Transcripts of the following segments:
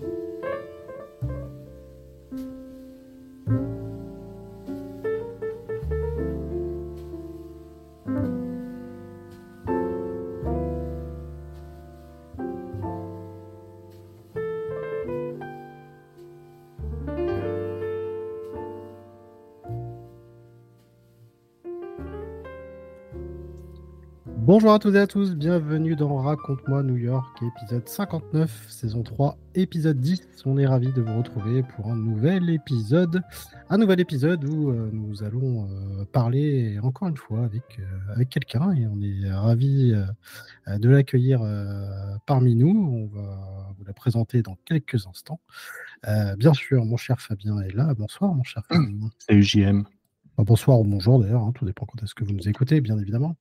Thank you. Bonjour à toutes et à tous, bienvenue dans Raconte-moi New York, épisode 59, saison 3, épisode 10. On est ravis de vous retrouver pour un nouvel épisode, un nouvel épisode où euh, nous allons euh, parler encore une fois avec, euh, avec quelqu'un et on est ravis de l'accueillir parmi nous. On va vous la présenter dans quelques instants. bien sûr, mon cher Fabien est là. Bonsoir, mon cher Fabien. Salut JM. Bonsoir ou bonjour d'ailleurs, hein, tout dépend quand est-ce que vous nous écoutez, bien évidemment,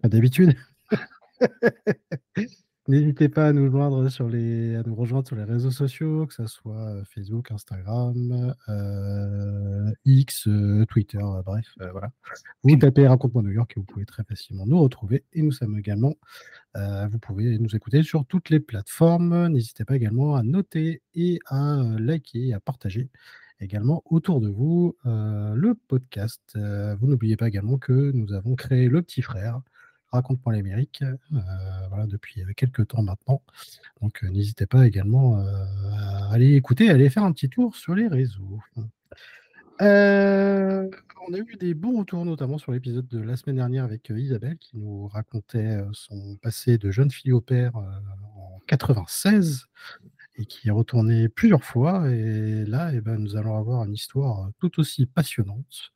comme d'habitude. N'hésitez pas à nous joindre sur les, à nous rejoindre sur les réseaux sociaux, que ce soit euh, Facebook, Instagram, euh, X, euh, Twitter, bref, voilà. Vous tapez Raconte-moi New York et vous pouvez très facilement nous retrouver. Et nous sommes également, vous pouvez nous écouter sur toutes les plateformes. N'hésitez pas également à noter et à liker et à partager également autour de vous le podcast. vous n'oubliez pas également que nous avons créé le petit frère, Raconte-moi l'Amérique, voilà, depuis quelques temps maintenant. Donc n'hésitez pas également à aller écouter, à aller faire un petit tour sur les réseaux. on a eu des bons retours, notamment sur l'épisode de la semaine dernière avec Isabelle, qui nous racontait son passé de jeune fille au père en 96 et qui est retourné plusieurs fois. Et là, eh ben, nous allons avoir une histoire tout aussi passionnante.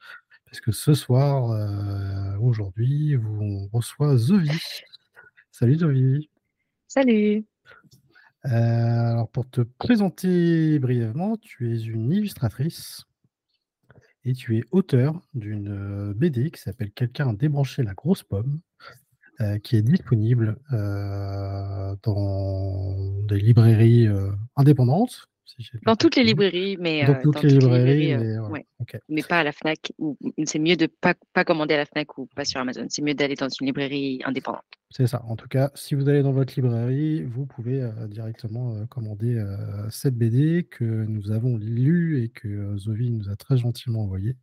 Parce que ce soir, euh, aujourd'hui, on reçoit Zovi. Salut Zovi. Salut. Euh, alors pour te présenter brièvement, tu es une illustratrice et tu es auteur d'une BD qui s'appelle Quelqu'un a débranché la grosse pomme. Euh, qui est disponible euh, dans des librairies euh, indépendantes. dans toutes les librairies, mais dans toutes les librairies, mais, pas à la Fnac. C'est mieux de pas pas commander à la Fnac ou pas sur Amazon. C'est mieux d'aller dans une librairie indépendante. C'est ça. En tout cas, si vous allez dans votre librairie, vous pouvez directement commander cette BD que nous avons lue et que Zovi nous a très gentiment envoyée.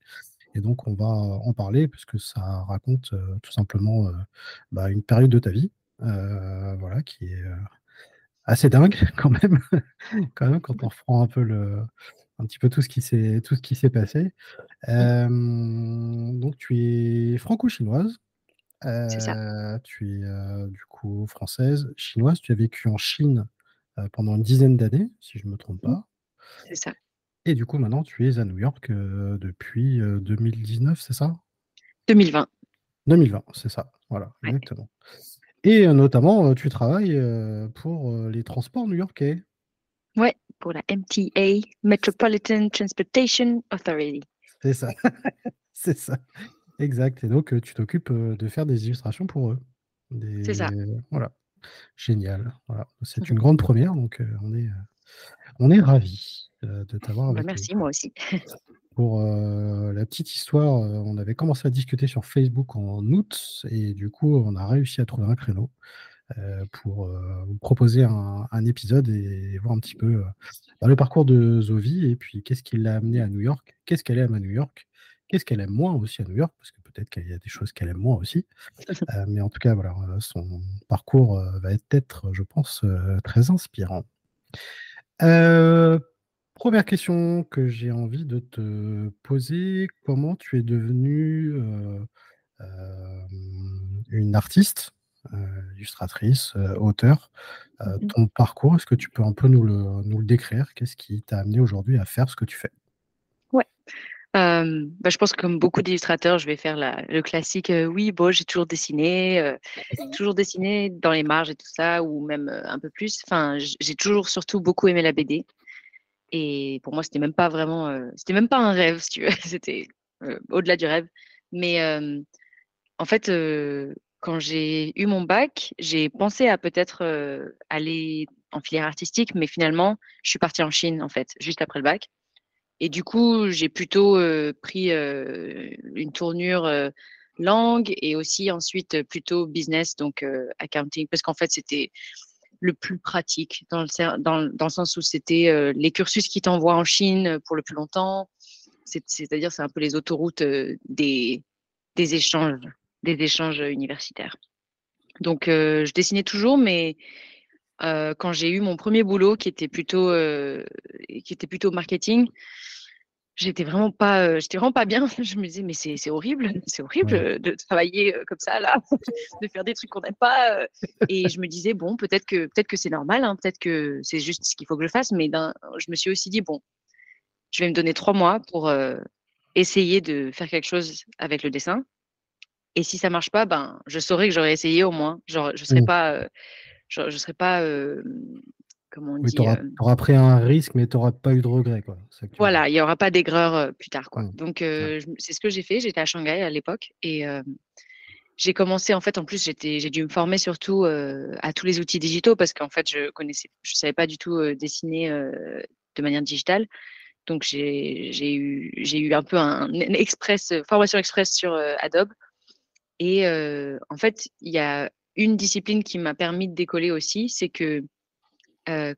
Et donc, on va en parler puisque ça raconte tout simplement bah, une période de ta vie, voilà, qui est assez dingue quand même, quand même, quand on reprend un peu le, un petit peu tout ce qui s'est tout ce qui s'est passé. donc, tu es franco-chinoise. tu es du coup française, chinoise. Tu as vécu en Chine pendant une dizaine d'années, si je ne me trompe mmh. pas. C'est ça. Et du coup, maintenant, tu es à New York depuis 2019, c'est ça? 2020. 2020, c'est ça. Voilà, exactement. Et notamment, tu travailles pour les transports new-yorkais. Ouais, pour la MTA, Metropolitan Transportation Authority. C'est ça. c'est ça. Exact. Et donc, tu t'occupes de faire des illustrations pour eux. C'est ça. Voilà. Génial. Voilà. C'est une grande première, donc on est, on est ravis. Euh, de t'avoir bah, merci, moi aussi. Pour euh, la petite histoire, euh, on avait commencé à discuter sur Facebook en août et du coup, on a réussi à trouver un créneau pour vous proposer un, épisode et voir un petit peu bah, le parcours de Zovi et puis qu'est-ce qui l'a amené à New York, qu'est-ce qu'elle aime à New York, qu'est-ce qu'elle aime moins aussi à New York, parce que peut-être qu'il y a des choses qu'elle aime moins aussi. mais en tout cas, voilà, son parcours va être, je pense, très inspirant. Première question que j'ai envie de te poser, comment tu es devenue une artiste, illustratrice, auteur mmh Ton parcours, est-ce que tu peux un peu nous le, nous le décrire? Qu'est-ce qui t'a amené aujourd'hui à faire ce que tu fais? Ouais. bah, je pense que comme beaucoup d'illustrateurs, je vais faire la, le classique oui, bon, j'ai toujours dessiné, toujours dessiné dans les marges et tout ça, ou même un peu plus. Enfin, j'ai toujours surtout beaucoup aimé la BD. Et pour moi, c'était même pas vraiment, euh, c'était même pas un rêve, si tu veux. c'était euh, au-delà du rêve. Mais en fait, quand j'ai eu mon bac, j'ai pensé à peut-être aller en filière artistique, mais finalement, je suis partie en Chine, en fait, juste après le bac. Et du coup, j'ai plutôt pris une tournure langue et aussi ensuite plutôt business, donc accounting, parce qu'en fait, c'était le plus pratique, dans le, dans, dans le sens où c'était les cursus qui t'envoient en Chine pour le plus longtemps. C'est-à-dire, c'est un peu les autoroutes des, des échanges, des échanges universitaires. Donc, je dessinais toujours, mais quand j'ai eu mon premier boulot, qui était plutôt, qui était plutôt marketing, j'étais vraiment pas euh, j'étais vraiment pas bien je me disais mais c'est horrible c'est horrible de travailler euh, comme ça là de faire des trucs qu'on n'aime pas euh. et je me disais bon peut-être que peut-être que c'est normal hein, peut-être que c'est juste ce qu'il faut que je fasse mais je me suis aussi dit bon je vais me donner trois mois pour essayer de faire quelque chose avec le dessin et si ça marche pas ben je saurais que j'aurais essayé au moins genre je serais mmh. pas je, je serais pas tu auras, pris un risque, mais tu n'auras pas eu de regret. Quoi. Voilà, il n'y aura pas d'aigreur plus tard. Quoi. Donc, c'est ce que j'ai fait. J'étais à Shanghai à l'époque et j'ai commencé, en fait, en plus, j'ai dû me former surtout à tous les outils digitaux parce qu'en fait, je connaissais, je savais pas du tout dessiner de manière digitale. Donc, j'ai eu, eu un peu un, une express, formation express sur Adobe. Et en fait, il y a une discipline qui m'a permis de décoller aussi, c'est que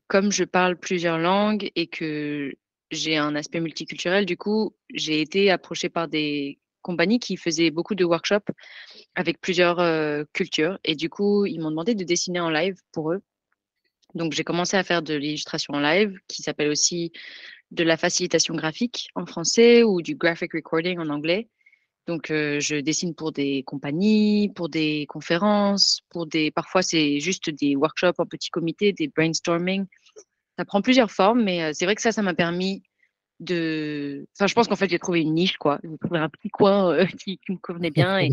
comme je parle plusieurs langues et que j'ai un aspect multiculturel, du coup, j'ai été approchée par des compagnies qui faisaient beaucoup de workshops avec plusieurs cultures. Et du coup, ils m'ont demandé de dessiner en live pour eux. Donc, j'ai commencé à faire de l'illustration en live, qui s'appelle aussi de la facilitation graphique en français ou du graphic recording en anglais. Donc, je dessine pour des compagnies, pour des conférences, pour des. Parfois, c'est juste des workshops en petit comité, des brainstorming. Ça prend plusieurs formes, mais c'est vrai que ça, ça m'a permis de. Enfin, je pense qu'en fait, j'ai trouvé une niche, quoi. J'ai trouvé un petit coin qui, me convenait bien.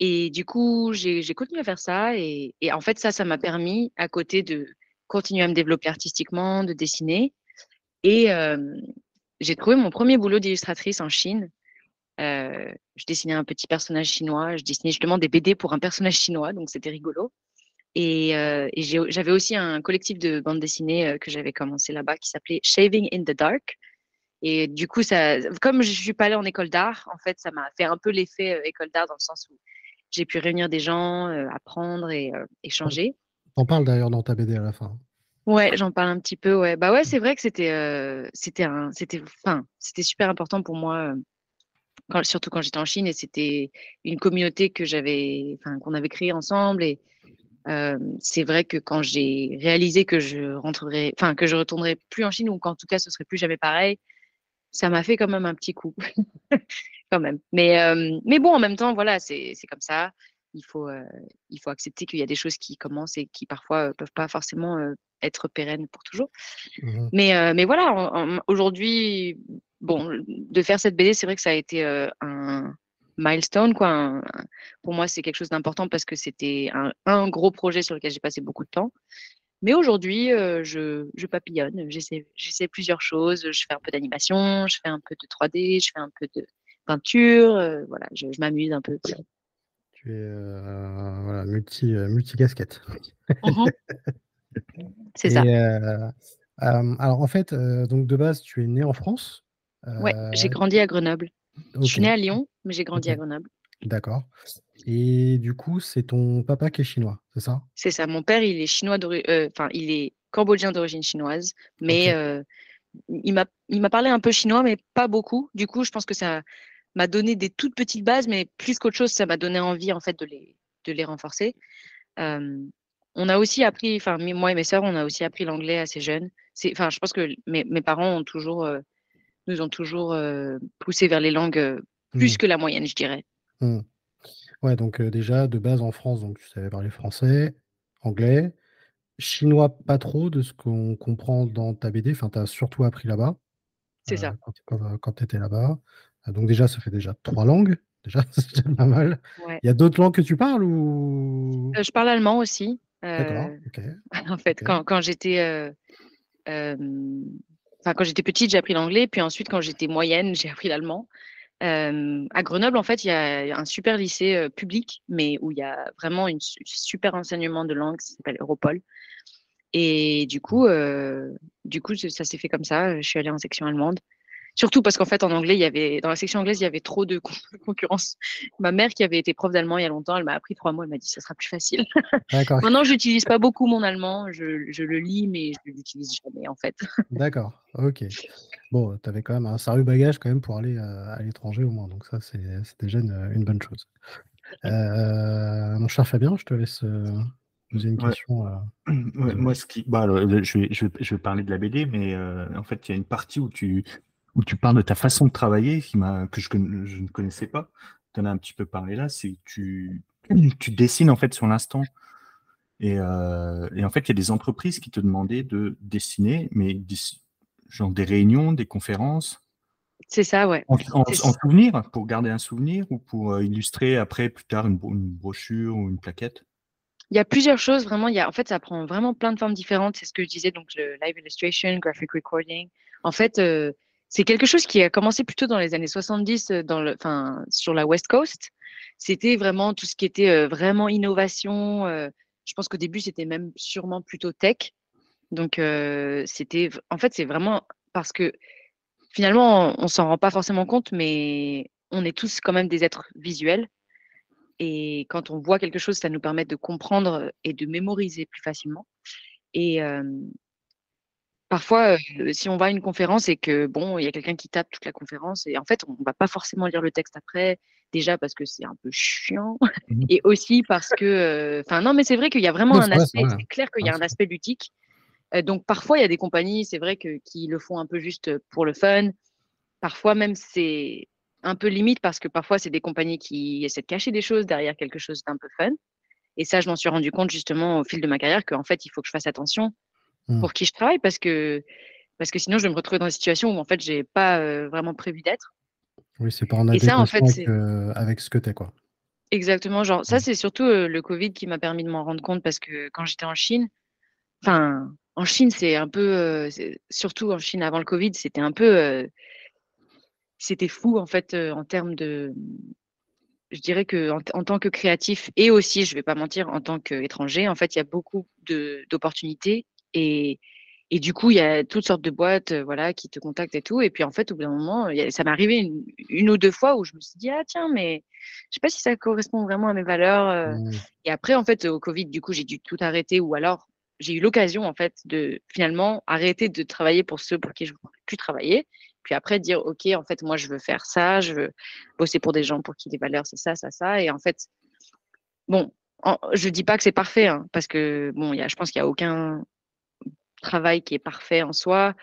Et, du coup, j'ai continué à faire ça. Et en fait, ça, ça m'a permis, à côté de continuer à me développer artistiquement, de dessiner. Et j'ai trouvé mon premier boulot d'illustratrice en Chine euh, je dessinais un petit personnage chinois. Je dessinais justement des BD pour un personnage chinois, donc c'était rigolo. Et, euh, et j'avais aussi un collectif de bande dessinée que j'avais commencé là-bas qui s'appelait Shaving in the Dark. Et du coup, ça, comme je suis pas allée en école d'art, en fait, ça m'a fait un peu l'effet école d'art dans le sens où j'ai pu réunir des gens, apprendre et échanger. On parle d'ailleurs dans ta BD à la fin. Ouais, j'en parle un petit peu. Ouais, bah ouais, c'est vrai que c'était, c'était un, c'était, enfin, c'était super important pour moi surtout quand j'étais en Chine, et c'était une communauté que j'avais, qu'on avait créée ensemble. Et euh, c'est vrai que quand j'ai réalisé que je rentrerai, enfin, que je retournerai plus en Chine ou qu'en tout cas ce serait plus jamais pareil, ça m'a fait quand même un petit coup, quand même. Mais, euh, mais bon, en même temps, voilà, c'est comme ça. Il faut, euh, il faut accepter qu'il y a des choses qui commencent et qui parfois peuvent pas forcément être pérennes pour toujours. Mmh mais, mais voilà, aujourd'hui, bon, de faire cette BD, c'est vrai que ça a été un milestone. Quoi. pour moi, c'est quelque chose d'important parce que c'était un, gros projet sur lequel j'ai passé beaucoup de temps. Mais aujourd'hui, je, papillonne, j'essaie plusieurs choses. Je fais un peu d'animation, je fais un peu de 3D, je fais un peu de peinture. voilà, je, m'amuse un peu. Tu es voilà, multi, multi casquette. Mmh c'est ça. alors en fait, donc de base, tu es né en France Ouais, j'ai euh, grandi à Grenoble. Je suis née à Lyon, mais j'ai grandi à Grenoble. D'accord. Et du coup, c'est ton papa qui est chinois, c'est ça? C'est ça. Mon père, il est chinois euh, enfin, il est cambodgien d'origine chinoise, mais euh, il m'a, il m'a parlé un peu chinois, mais pas beaucoup. Du coup, je pense que ça m'a donné des toutes petites bases, mais plus qu'autre chose, ça m'a donné envie en fait de les, de les renforcer. on a aussi appris, enfin moi et mes sœurs, on a aussi appris l'anglais assez jeune. Enfin, je pense que mes, mes parents ont toujours nous ont toujours euh, poussé vers les langues euh, plus mmh. que la moyenne, je dirais. Mmh. Ouais, donc euh, déjà, de base en France, donc tu savais parler français, anglais, chinois pas trop de ce qu'on comprend dans ta BD, enfin, tu as surtout appris là-bas. C'est ça. Quand, tu étais là-bas. Donc déjà, ça fait déjà trois langues. Déjà, c'est pas mal. Il y a d'autres langues que tu parles ou? Je parle allemand aussi. D'accord, ok. en fait, quand, quand j'étais quand j'étais petite, j'ai appris l'anglais, puis ensuite, quand j'étais moyenne, j'ai appris l'allemand. Euh, à Grenoble, en fait, il y a un super lycée euh, public, mais où il y a vraiment un super enseignement de langue, ça s'appelle Europol. Et du coup, euh, du coup, ça s'est fait comme ça. Je suis allée en section allemande. Surtout parce qu'en fait, en anglais, il y avait, dans la section anglaise, il y avait trop de concurrence. Ma mère, qui avait été prof d'allemand il y a longtemps, elle m'a appris trois mots. Elle m'a dit, ça sera plus facile. Maintenant, je n'utilise pas beaucoup mon allemand. Je, je le lis, mais je ne l'utilise jamais, en fait. D'accord. Ok. Bon, tu avais quand même un sérieux bagage quand même pour aller euh, à, l'étranger au moins. Donc ça, c'est déjà une, une, bonne chose. Euh, mon cher Fabien, je te laisse euh, poser une question. moi, ce qui, bah, je, vais, je, vais, je, vais, parler de la BD, mais en fait, il y a une partie où tu, où tu parles de ta façon de travailler qui que je, je, ne connaissais pas. Tu en as un petit peu parlé là, c'est tu, tu dessines en fait sur l'instant. Et, euh, et, en fait, il y a des entreprises qui te demandaient de dessiner, mais genre des réunions, des conférences. C'est ça, ouais. En, souvenir, pour garder un souvenir ou pour euh, illustrer après, plus tard, une, brochure ou une plaquette? Il y a plusieurs choses, vraiment. Il y a, en fait, ça prend vraiment plein de formes différentes. C'est ce que je disais, donc le live illustration, graphic recording. En fait, euh, c'est quelque chose qui a commencé plutôt dans les années 70 euh, enfin, sur la West Coast. C'était vraiment tout ce qui était euh, vraiment innovation. Euh, je pense qu'au début, c'était même sûrement plutôt tech. Donc, c'était, en fait, c'est vraiment parce que finalement, on, on s'en rend pas forcément compte, mais on est tous quand même des êtres visuels. Et quand on voit quelque chose, ça nous permet de comprendre et de mémoriser plus facilement. Parfois, si on va à une conférence et que bon, il y a quelqu'un qui tape toute la conférence et en fait, on va pas forcément lire le texte après, déjà parce que c'est un peu chiant mmh et aussi parce que, enfin non, mais c'est vrai qu'il y a vraiment un aspect, c'est clair qu'il y a un aspect ludique. donc parfois, il y a des compagnies, c'est vrai que qui le font un peu juste pour le fun. Parfois même, c'est un peu limite parce que parfois, c'est des compagnies qui essaient de cacher des choses derrière quelque chose d'un peu fun. Et ça, je m'en suis rendu compte justement au fil de ma carrière qu'en fait, il faut que je fasse attention Mmh. pour qui je travaille parce que, parce que sinon je vais me retrouver dans une situation où en fait j'ai pas vraiment prévu d'être. Oui, c'est pas en adéquation en fait, avec, avec, ce que tu es quoi. Exactement, genre ça mmh. c'est surtout le Covid qui m'a permis de m'en rendre compte parce que quand j'étais en Chine, enfin en Chine c'est un peu, surtout en Chine avant le Covid, c'était un peu, c'était fou en fait en termes de, je dirais que en, tant que créatif et aussi, je vais pas mentir, en tant qu'étranger, en fait il y a beaucoup d'opportunités et, et du coup, il y a toutes sortes de boîtes euh, voilà, qui te contactent et tout. Et puis, en fait, au bout d'un moment, ça m'est arrivé une, ou deux fois où je me suis dit, ah tiens, mais je sais pas si ça correspond vraiment à mes valeurs. Euh. Mmh. Et après, en fait, au Covid, du coup, j'ai dû tout arrêter ou alors j'ai eu l'occasion, en fait, de finalement arrêter de travailler pour ceux pour qui je ne voulais plus travailler. Puis après, dire, OK, en fait, moi, je veux faire ça, je veux bosser pour des gens pour qui les valeurs, c'est ça, ça, ça. Et en fait, bon, je dis pas que c'est parfait, hein, parce que, bon, y a, je pense qu'il n'y a aucun travail qui est parfait en soi.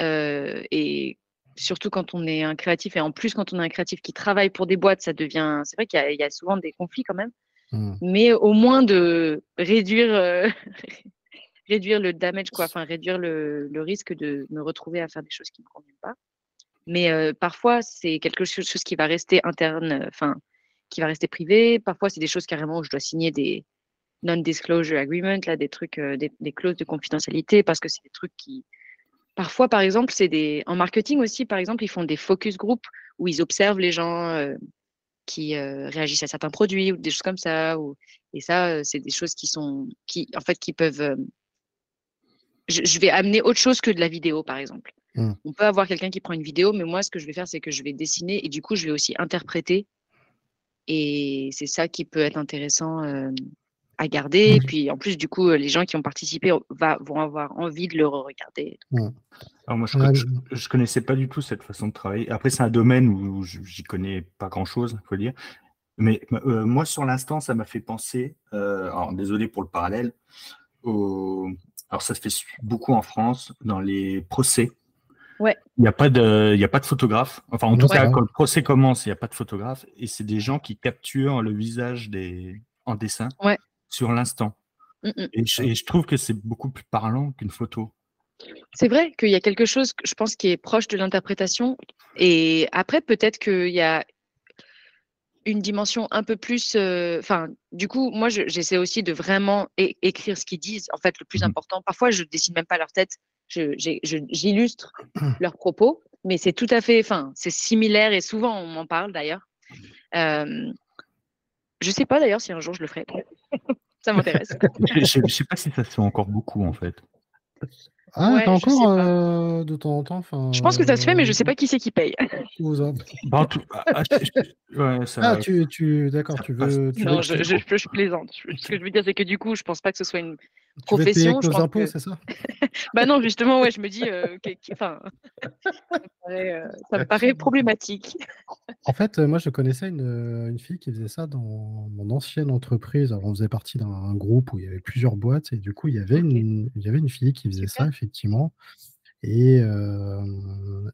Euh, et surtout quand on est un créatif, et en plus quand on est un créatif qui travaille pour des boîtes, ça devient. C'est vrai qu'il y, a souvent des conflits quand même, mmh. mais au moins de réduire. Euh, réduire le damage, quoi, enfin réduire le, le, risque de me retrouver à faire des choses qui ne me conviennent pas. Mais euh, parfois, c'est quelque chose qui va rester interne, enfin, qui va rester privé. Parfois, c'est des choses carrément où je dois signer des, non-disclosure agreement, là, des trucs, euh, des, clauses de confidentialité, parce que c'est des trucs qui. Parfois, par exemple, c'est des. En marketing aussi, par exemple, ils font des focus group où ils observent les gens euh, qui euh, réagissent à certains produits ou des choses comme ça. Ou... Et ça, c'est des choses qui sont. qui, en fait, qui peuvent. Je, vais amener autre chose que de la vidéo, par exemple. Mmh. On peut avoir quelqu'un qui prend une vidéo, mais moi, ce que je vais faire, c'est que je vais dessiner et du coup, je vais aussi interpréter. Et c'est ça qui peut être intéressant à garder. Et puis en plus, du coup, les gens qui ont participé va, vont avoir envie de le regarder. Alors moi, je, ne connaissais pas du tout cette façon de travailler. Après, c'est un domaine où j'y connais pas grand-chose, il faut dire. Mais euh, moi, sur l'instant, ça m'a fait penser, euh, alors désolé pour le parallèle, alors ça se fait beaucoup en France, dans les procès. Ouais. Il n'y a, pas de, a pas de photographe. Enfin, en tout cas, quand le procès commence, il n'y a pas de photographe. Et c'est des gens qui capturent le visage des, en dessin. Ouais sur l'instant. Mmh, mmh. Et, je trouve que c'est beaucoup plus parlant qu'une photo. C'est vrai qu'il y a quelque chose, je pense, qui est proche de l'interprétation. Et après, peut-être qu'il y a une dimension un peu plus. Euh, enfin, du coup, moi, j'essaie aussi de vraiment écrire ce qu'ils disent. En fait, le plus mmh. important, parfois, je dessine même pas leur tête. J'illustre leurs propos, mais c'est tout à fait. Enfin, c'est similaire et souvent on m'en parle d'ailleurs. Euh, je sais pas d'ailleurs si un jour je le ferai. Ça m'intéresse. je ne sais pas si ça se fait encore beaucoup en fait. Ah, Ouais, t'as je sais encore euh, de temps en temps. enfin, Je pense que ça se fait, mais je sais euh, pas qui c'est qui paye. Bah, ah, je- ouais, ça- Ah, tu, tu, d'accord, tu veux, tu Non, je, veux- je, je- je plaisante. Ce que je veux dire, c'est que du coup, je pense pas que ce soit une tu veux profession. Je impôts, que... c'est ça? Bah non, justement, ouais, je me dis, euh, que- que- enfin, ça me paraît, euh, ça me paraît problématique. En fait, euh, moi, je connaissais une, une fille qui faisait ça dans mon ancienne entreprise. Alors, on faisait partie d'un groupe où il y avait plusieurs boîtes et du coup, il y avait, une, il y avait une fille qui faisait Super. ça, effectivement. Et euh,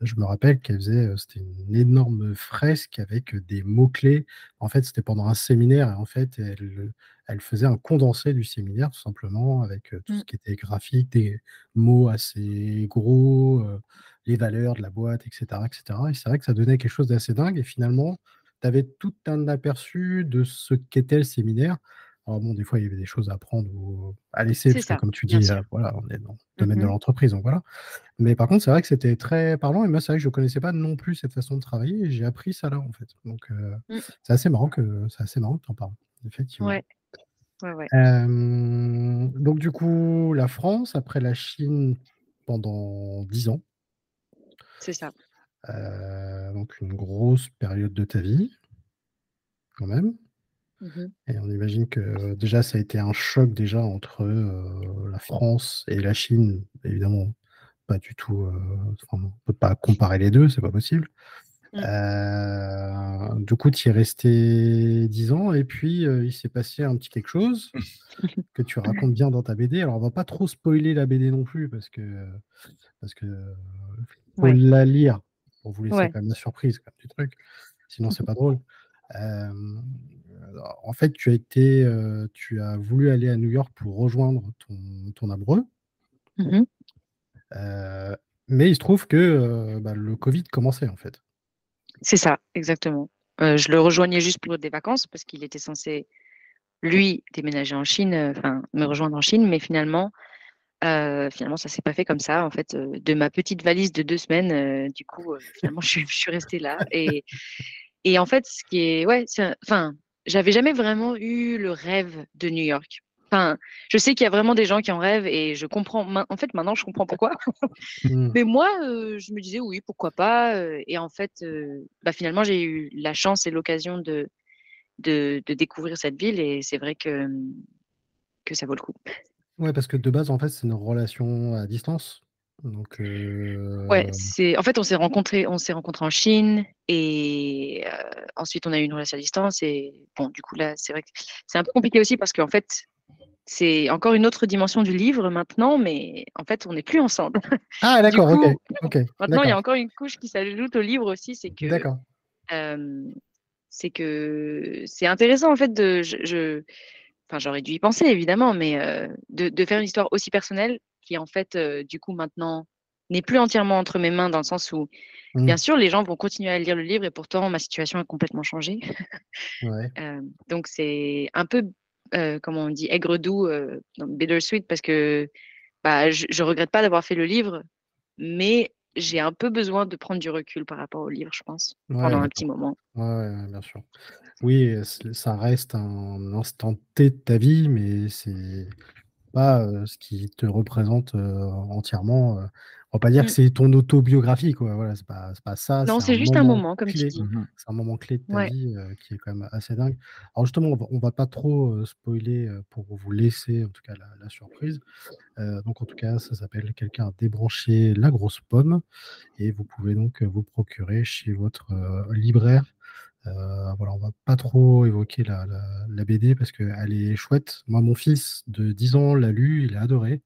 je me rappelle qu'elle faisait, c'était une énorme fresque avec des mots-clés. En fait, c'était pendant un séminaire et en fait, elle, elle faisait un condensé du séminaire, tout simplement, avec tout ce Mm. qui était graphique, des mots assez gros, euh, les valeurs de la boîte, etc. etc. Et c'est vrai que ça donnait quelque chose d'assez dingue. Et finalement, tu avais tout un aperçu de ce qu'était le séminaire. Alors bon, des fois, il y avait des choses à prendre ou à laisser, parce que ça, comme tu dis, euh, voilà, on est dans le domaine de Mhm. l'entreprise, donc voilà. Mais par contre, c'est vrai que c'était très parlant. Et moi, c'est vrai que je ne connaissais pas non plus cette façon de travailler. Et j'ai appris ça là, en fait. Donc, euh, Mm. c'est assez marrant que c'est assez marrant que tu en parles, effectivement. Ouais, ouais, ouais. Euh, donc, du coup, la France, après la Chine, pendant 10 ans. C'est ça. Euh, donc, une grosse période de ta vie, quand même. Mhm. Et on imagine que déjà, ça a été un choc déjà entre euh, la France et la Chine. Évidemment, pas du tout. euh, enfin, on ne peut pas comparer les deux, c'est pas possible. Mm. Euh, du coup, tu y es resté 10 ans et puis euh, il s'est passé un petit quelque chose que tu racontes bien dans ta BD. Alors, on va pas trop spoiler la BD non plus parce que parce que faut Ouais. la lire pour vous laisser Ouais. quand même la surprise quand même, du truc. Sinon, c'est pas drôle. Euh, en fait, tu as été, tu as voulu aller à New York pour rejoindre ton, ton amoureux, Mhm. euh, mais il se trouve que bah, le Covid commençait en fait. C'est ça, exactement. Euh, je le rejoignais juste pour des vacances parce qu'il était censé, lui, déménager en Chine, euh, enfin, me rejoindre en Chine, mais finalement, euh, finalement, ça s'est pas fait comme ça. En fait, de ma petite valise de deux semaines, du coup, finalement, je suis, restée là. Et, en fait, ce qui est, ouais, enfin, j'avais jamais vraiment eu le rêve de New York. Enfin, je sais qu'il y a vraiment des gens qui en rêvent et je comprends. En fait, maintenant, je comprends pourquoi. Hmm. Mais moi, euh, je me disais oui, pourquoi pas. euh, et en fait, euh, bah, finalement, j'ai eu la chance et l'occasion de, de, de découvrir cette ville et c'est vrai que, que ça vaut le coup. Ouais, parce que de base, en fait, c'est une relation à distance. Donc, Ouais, c'est en fait on s'est rencontrés, on s'est rencontrés en Chine et euh, ensuite on a eu une relation à distance et bon du coup là c'est vrai que c'est un peu compliqué aussi parce qu'en fait c'est encore une autre dimension du livre maintenant, mais en fait on n'est plus ensemble. Ah, d'accord, ok. maintenant il y a encore une couche qui s'ajoute au livre aussi, c'est que d'accord. Euh, c'est que c'est intéressant en fait de je, je- enfin j'aurais dû y penser évidemment mais euh, de, de faire une histoire aussi personnelle qui en fait euh, du coup maintenant n'est plus entièrement entre mes mains dans le sens où Hmm, bien sûr les gens vont continuer à lire le livre et pourtant ma situation a complètement changé ouais. Donc c'est un peu euh, comment on dit aigre doux euh, bittersweet parce que bah je, je regrette pas d'avoir fait le livre mais j'ai un peu besoin de prendre du recul par rapport au livre je pense Ouais, pendant un petit moment Ouais, bien sûr. Oui, ça reste un instant T de ta vie, mais c'est pas euh, ce qui te représente euh, entièrement. euh. On va pas dire que Mm. c'est ton autobiographie, quoi. Voilà, c'est pas, pas ça. Non, C'est juste un moment comme tu clé. dis. Mhm. C'est un moment clé de ta Ouais. vie euh, qui est quand même assez dingue. Alors justement, on va, on va pas trop euh, spoiler euh, pour vous laisser en tout cas la, la surprise. Donc en tout cas, ça s'appelle Quelqu'un a débranché la grosse pomme et vous pouvez donc vous procurer chez votre libraire. Euh, voilà, on va pas trop évoquer la, la, la BD parce qu'elle est chouette. Moi, mon fils de 10 ans l'a lu, il a adoré.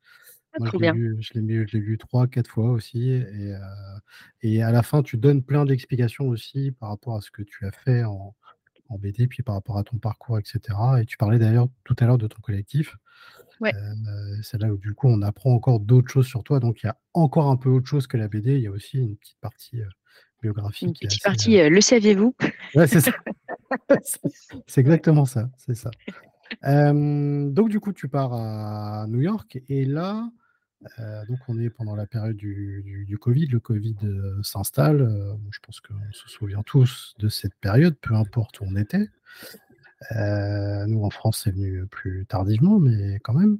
Ah, Moi, je l'ai je lu trois, quatre fois aussi. Et, euh, et à la fin, tu donnes plein d'explications aussi par rapport à ce que tu as fait en, en BD, puis par rapport à ton parcours, etc. Et tu parlais d'ailleurs tout à l'heure de ton collectif. Ouais. Euh, c'est là où du coup on apprend encore d'autres choses sur toi. Donc il y a encore un peu autre chose que la BD. Il y a aussi une petite partie euh, biographique Une petite assez, partie, le saviez-vous? Ouais, c'est ça. c'est exactement ça. C'est ça. Donc du coup tu pars à New York et là euh, donc on est pendant la période du, Covid. Le Covid euh, s'installe. Euh, je pense qu'on se souvient tous de cette période, peu importe où on était. Nous, en France, c'est venu plus tardivement, mais quand même.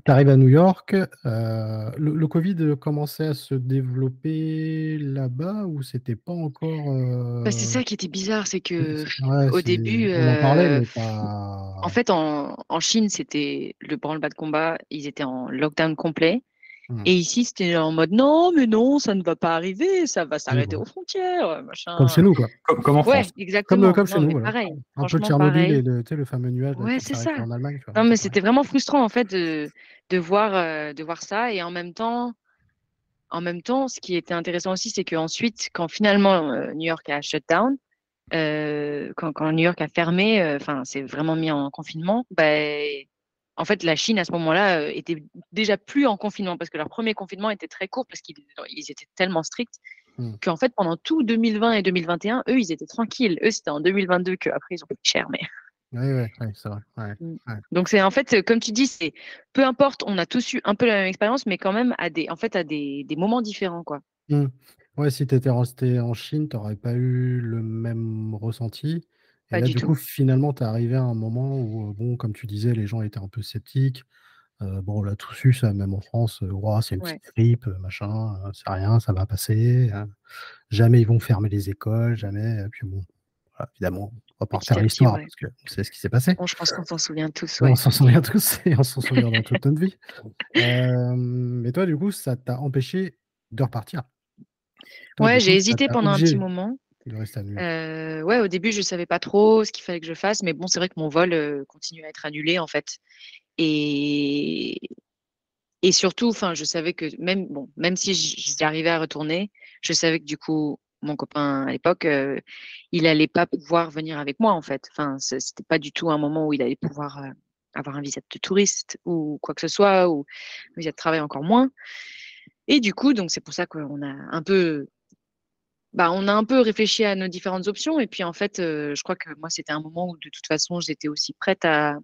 Euh, tu arrives à New York. euh, le, le Covid commençait à se développer là-bas ou c'était pas encore. Bah, c'est euh, ça qui était bizarre, c'est que ouais, au début, on en parlait, euh, mais pas. en fait, en, en Chine, c'était le branle-bas de combat, ils étaient en lockdown complet. Hmm. Et ici, c'était en mode non, mais non, ça ne va pas arriver, ça va s'arrêter bon. aux frontières, machin. Comme chez nous, quoi. Comme, comme en Ouais, France. exactement. comme chez Non, nous, voilà. pareil, Un peu Tchernobyl pareil. et le, tu sais, le fameux nuage Ouais, c'est ça. en Allemagne. Non, mais c'était vraiment frustrant en fait de, de voir euh, de voir ça et en même temps, en même temps, ce qui était intéressant aussi, c'est qu'ensuite, quand finalement euh, New York a shut down, euh, quand, quand New York a fermé, euh, enfin, c'est vraiment mis en confinement, ben, en fait, la Chine à ce moment-là euh, était déjà plus en confinement parce que leur premier confinement était très court parce qu'ils ils étaient tellement stricts Hmm. qu'en fait, pendant tout 2020 et 2021, eux, ils étaient tranquilles. Eux, c'était en 2022 qu'après, ils ont pris cher, mais Oui, ouais, ouais, c'est vrai. ouais. donc c'est en fait, euh, comme tu dis, c'est peu importe, on a tous eu un peu la même expérience, mais quand même à des, en fait, à des, des moments différents, quoi. Hmm. Ouais, si tu étais resté en Chine, tu n'aurais pas eu le même ressenti. Et Pas là, du coup, finalement, tu es arrivé à un moment où, euh, bon, comme tu disais, les gens étaient un peu sceptiques. Euh, bon, on l'a tous eu, ça, même en France. Ouah, c'est une Ouais. petite grippe, machin, euh, c'est rien, ça va passer. euh, jamais ils vont fermer les écoles, jamais. Et puis bon, voilà, évidemment, on va pas à refaire l'histoire ouais. parce qu'on sait ce qui s'est passé. Bon, je pense qu'on s'en souvient tous, Ouais. On s'en souvient tous et on s'en souviendra toute notre vie. Euh, mais toi, du coup, ça t'a empêché de repartir? Toi, Ouais, j'ai hésité pendant un petit moment. De rester à. Euh, ouais, au début, je savais pas trop ce qu'il fallait que je fasse, mais bon, c'est vrai que mon vol euh, continue à être annulé, en fait. Et, et surtout, enfin, je savais que même, bon, même si j- j'arrivais à retourner, je savais que du coup, mon copain à l'époque, euh, il allait pas pouvoir venir avec moi, en fait. Enfin, c'était pas du tout un moment où il allait pouvoir euh, avoir un visa de touriste ou quoi que ce soit, ou un visa de travail encore moins. Et du coup, donc c'est pour ça qu'on a un peu, bah, on a un peu réfléchi à nos différentes options. Et puis en fait, euh, je crois que moi, c'était un moment où de toute façon, j'étais aussi prête à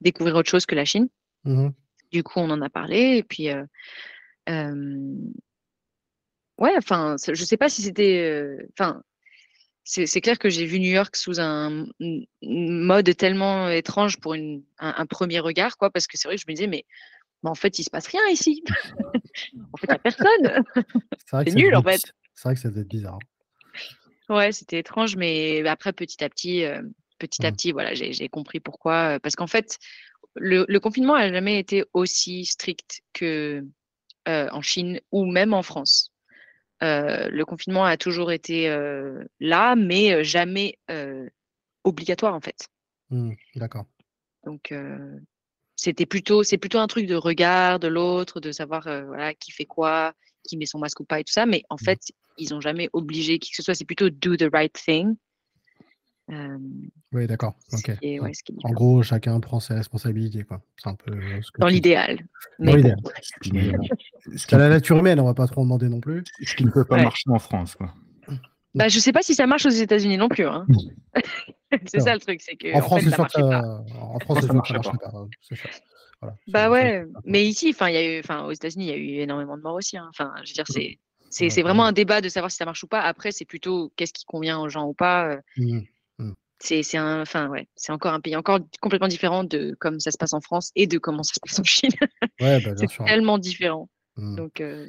découvrir autre chose que la Chine. Mhm. Du coup, on en a parlé. Et puis, euh, euh, ouais, enfin, je sais pas si c'était, euh, enfin, c'est c'est clair que j'ai vu New York sous un mode tellement étrange pour une, un, un premier regard, quoi, parce que c'est vrai que je me disais, mais, mais en fait, il se passe rien ici. en fait, il n'y a personne. C'est nul, en fait. C'est vrai que ça devait être bizarre. Ouais, c'était étrange, mais après, petit à petit, euh, petit à Mm. petit, voilà, j'ai compris pourquoi. euh, Parce qu'en fait, le, le confinement n'a jamais été aussi strict que euh, en Chine ou même en France. Euh, le confinement a toujours été là, mais jamais obligatoire en fait. Mhm. D'accord. Donc c'était plutôt, c'est plutôt un truc de regard de l'autre, de savoir voilà qui fait quoi, qui met son masque ou pas et tout ça. Mais en Mhm. fait, ils ont jamais obligé qui que ce soit. C'est plutôt do the right thing. Euh, Oui, d'accord. ce Ok. qui est- ouais, ce qui est En différent. gros, chacun prend ses responsabilités, quoi. C'est un peu euh, ce que Dans tu l'idéal. Dans l'idéal. C'est la nature humaine, on va pas trop en demander non plus. ce qui ne peut pas Ouais. marcher en France. Quoi. bah, je sais pas si ça marche aux États-Unis non plus. Hein. c'est ça le truc, c'est que En en France, fait, c'est ça sûr que marchait ça, pas. en France, ça marchait pas. pas. Voilà. Bah ouais, mais ici, enfin, il y a eu, enfin, aux États-Unis, il y a eu énormément de morts aussi. hein. Enfin, je veux dire, c'est, c'est, Ouais, c'est vraiment un débat de savoir si ça marche ou pas. Après, c'est plutôt qu'est-ce qui convient aux gens ou pas. euh, Mhm. C'est, c'est un, enfin, ouais, c'est encore un pays encore complètement différent de comme ça se passe en France et de comment ça se passe en Chine. Ouais, bah, c'est tellement différent. Mhm. Donc, euh,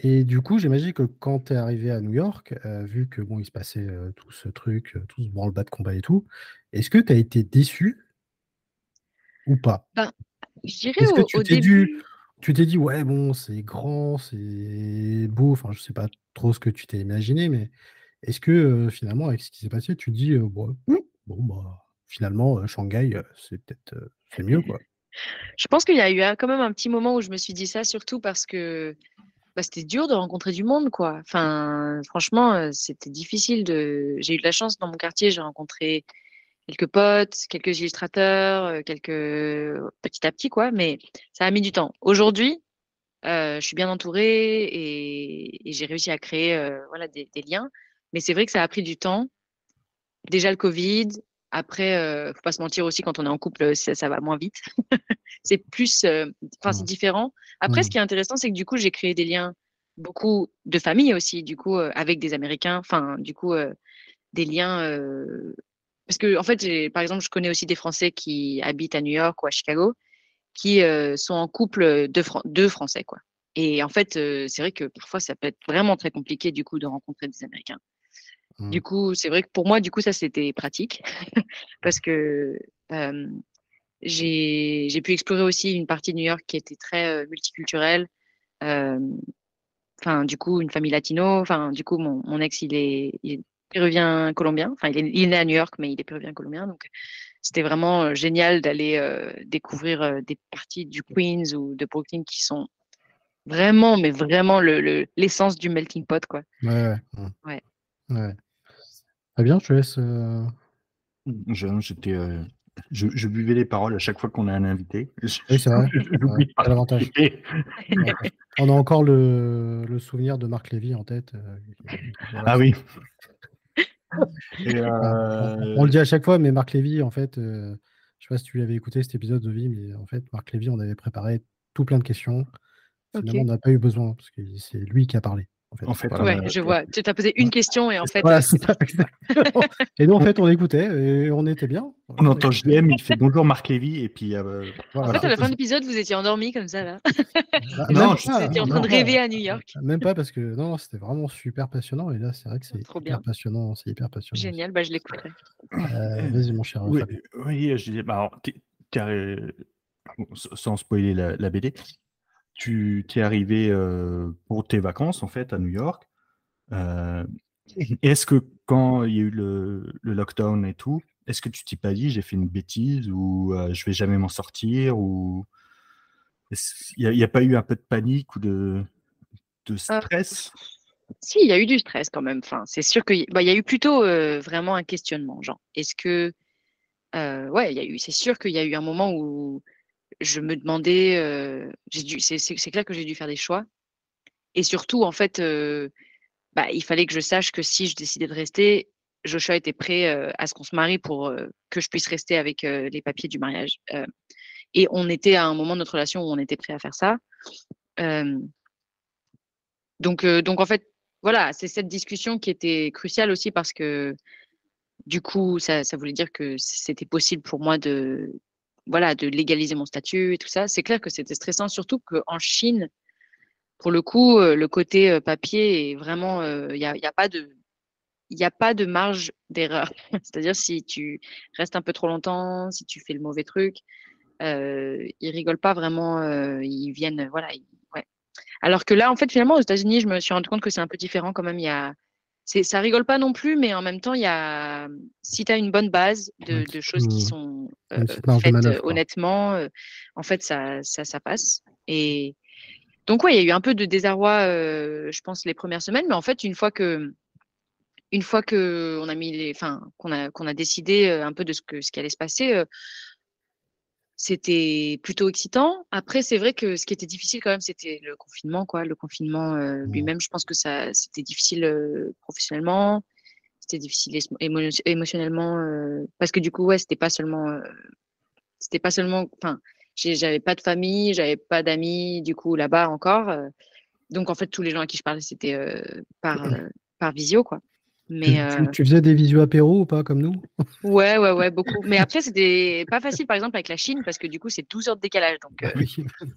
Et du coup, j'imagine que quand tu es arrivé à New York, euh, vu que bon, il se passait euh, tout ce truc, tout ce branle-bas de combat et tout, est-ce que tu as été déçu ou pas? Je dirais Est-ce que au, tu au t'es début, dû, tu t'es dit, ouais, bon, c'est grand, c'est beau, enfin, je sais pas trop ce que tu t'es imaginé, mais est-ce que euh, finalement, avec ce qui s'est passé, tu te dis, euh, bon, bon, bah, finalement, euh, Shanghai, c'est peut-être c'est mieux, quoi. je pense qu'il y a eu un- quand même un petit moment où je me suis dit ça, surtout parce que bah, c'était dur de rencontrer du monde, quoi. Enfin, franchement, c'était difficile de. J'ai eu de la chance dans mon quartier, j'ai rencontré quelques potes, quelques illustrateurs, euh, quelques petit à petit, quoi. Mais ça a mis du temps. Aujourd'hui, euh, je suis bien entourée et, et j'ai réussi à créer, euh, voilà, des, des liens. Mais c'est vrai que ça a pris du temps. Déjà le Covid. Après, euh, faut pas se mentir aussi, quand on est en couple, ça, ça va moins vite. c'est plus, enfin, c'est Mm. différent. Après, ce qui est intéressant, c'est que du coup, j'ai créé des liens beaucoup de famille aussi, du coup, avec des Américains. Enfin, du coup, des liens. euh, Parce que, en fait, par exemple, je connais aussi des Français qui habitent à New York ou à Chicago. qui sont en couple de, deux Français, quoi. Et en fait, c'est vrai que parfois, ça peut être vraiment très compliqué, du coup, de rencontrer des Américains. Du mmh. coup, c'est vrai que pour moi, du coup, ça, c'était pratique parce que j'ai pu explorer aussi une partie de New York qui était très multiculturelle. Enfin, du coup, une famille latino. Enfin, du coup, mon, mon ex, il est, il est péruvien colombien. Enfin, il est, il est, né à New York, mais il est péruvien colombien. Donc, c'était vraiment génial d'aller découvrir des parties du Queens ou de Brooklyn qui sont vraiment, mais vraiment l'essence le, du melting pot, quoi. Ouais, ouais. Très bien, je te laisse. Euh... J'étais. Euh, je, je, buvais les paroles à chaque fois qu'on a un invité. Oui, c'est vrai. l'avantage. On a encore le, le, souvenir de Marc Lévy en tête. Euh, ah oui. Et euh... on, le dit à chaque fois, mais Marc Lévy, en fait, euh, je sais pas si tu l'avais écouté cet épisode de vie, mais en fait, Marc Lévy, on avait préparé tout plein de questions. Finalement, on n'a pas eu besoin, parce que c'est lui qui a parlé. En fait, ouais, je vois. Tu t'as posé une question et en fait. Voilà, ça, et nous, en fait, on écoutait et on était bien. On, entend JM, il fait bonjour Marc Lévy et puis. Euh, en fait, à la fin de l'épisode, vous étiez endormi comme ça là. Bah, non, vous étiez en train de rêver à New York. Même pas parce que non, c'était vraiment super passionnant et là, c'est vrai que c'est hyper passionnant, c'est hyper passionnant. Génial, bah je l'écouterai. Euh, vas-y, mon cher. Oui, oui je disais, bah, sans spoiler la, la BD, tu t'es arrivé euh, pour tes vacances en fait à New York. Euh, est-ce que quand il y a eu le, lockdown et tout, est-ce que tu t'es pas dit j'ai fait une bêtise ou euh, je vais jamais m'en sortir ou il n'y a, pas eu un peu de panique ou de, de stress? Si, il y a eu du stress quand même. Enfin, c'est sûr qu'il bah, y a eu plutôt vraiment un questionnement, genre est-ce que ouais, il y a eu. C'est sûr qu'il y a eu un moment où je me demandais, euh, c'est clair que j'ai dû faire des choix. Et surtout, en fait, euh, bah, il fallait que je sache que si je décidais de rester, Joshua était prêt euh, à ce qu'on se marie pour que je puisse rester avec les papiers du mariage. et on était à un moment de notre relation où on était prêt à faire ça. donc, donc, en fait, voilà, c'est cette discussion qui était cruciale aussi parce que du coup, ça, ça voulait dire que c'était possible pour moi de, voilà, de légaliser mon statut et tout ça. C'est clair que c'était stressant, surtout qu'en Chine, pour le coup, euh, le côté euh, papier est vraiment, il euh, n'y a, y a, pas de, il a pas de marge d'erreur. C'est-à-dire si tu restes un peu trop longtemps, si tu fais le mauvais truc, euh, ils rigolent pas vraiment, ils viennent, voilà. ouais. Alors que là, en fait, finalement, aux États-Unis, je me suis rendu compte que c'est un peu différent quand même. Il y a, ça rigole pas non plus, mais en même temps, il y a, si tu as une bonne base de, choses qui sont euh, faites honnêtement, euh, en fait, ça, ça, ça, passe. Et donc, ouais, il y a eu un peu de désarroi, euh, je pense, les premières semaines, mais en fait, une fois que, une fois que on a mis les, enfin, qu'on a, qu'on a décidé un peu de ce que, ce qui allait se passer, c'était plutôt excitant. Après, c'est vrai que ce qui était difficile quand même, c'était le confinement, quoi. Le confinement euh, mmh. lui-même, je pense que ça, c'était difficile euh, professionnellement, c'était difficile émotionnellement, euh, parce que du coup, ouais, c'était pas seulement, c'était pas seulement, enfin, j'avais pas de famille, j'avais pas d'amis, du coup, là-bas encore. donc, en fait, tous les gens à qui je parlais, c'était par, par visio, quoi. Mais euh tu, faisais des visio apéro ou pas comme nous? Ouais, ouais, ouais, beaucoup. Mais après, c'était pas facile, par exemple, avec la Chine, parce que du coup, c'est 12 heures de décalage. Donc, euh,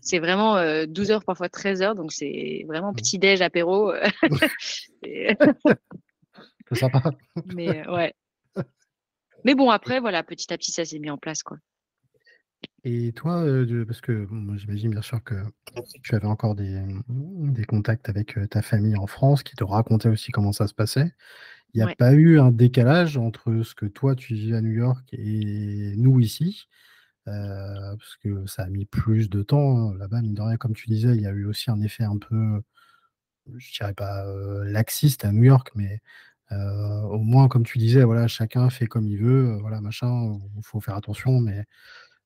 c'est vraiment 12 euh, heures, parfois 13 heures. Donc, c'est vraiment petit-déj, apéro. c'est sympa. Mais ouais. Mais bon, après, voilà, petit à petit, ça s'est mis en place, quoi. Et toi, parce que j'imagine bien sûr que tu avais encore des, des contacts avec ta famille en France qui te racontaient aussi comment ça se passait. Il n'y a pas eu un décalage entre ce que toi tu vis à New York et nous ici, parce que ça a mis plus de temps hein, là-bas, mine de rien, comme tu disais, il y a eu aussi un effet un peu, je dirais pas laxiste à New York, mais au moins, comme tu disais, voilà, chacun fait comme il veut, voilà, machin, il faut faire attention, mais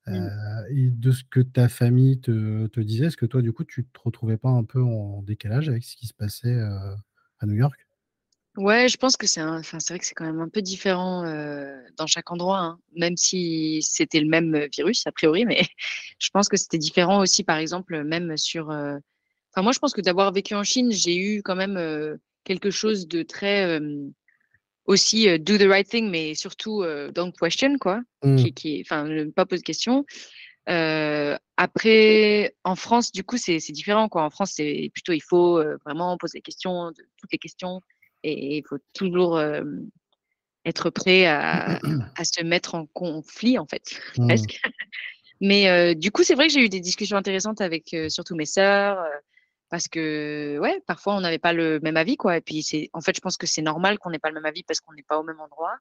mmh. et de ce que ta famille te, te disait, est-ce que toi, du coup, tu te retrouvais pas un peu en décalage avec ce qui se passait à New York? Ouais, je pense que c'est enfin, c'est vrai que c'est quand même un peu différent dans chaque endroit, hein. même si c'était le même virus a priori, mais je pense que c'était différent aussi, par exemple, même sur. Enfin, moi, je pense que d'avoir vécu en Chine, j'ai eu quand même quelque chose de très aussi do the right thing, mais surtout don't question quoi, mmh. qui, qui, enfin, ne pas poser de questions. après, en France, du coup, c'est différent. Quoi. En France, c'est plutôt, il faut vraiment poser des questions, toutes les questions, et il faut toujours euh, être prêt à, à, se mettre en conflit, en fait, mmh. presque. Mais euh, du coup, c'est vrai que j'ai eu des discussions intéressantes avec surtout mes sœurs, parce que, ouais, parfois, on n'avait pas le même avis, quoi. Et puis, c'est, en fait, je pense que c'est normal qu'on n'ait pas le même avis parce qu'on n'est pas au même endroit.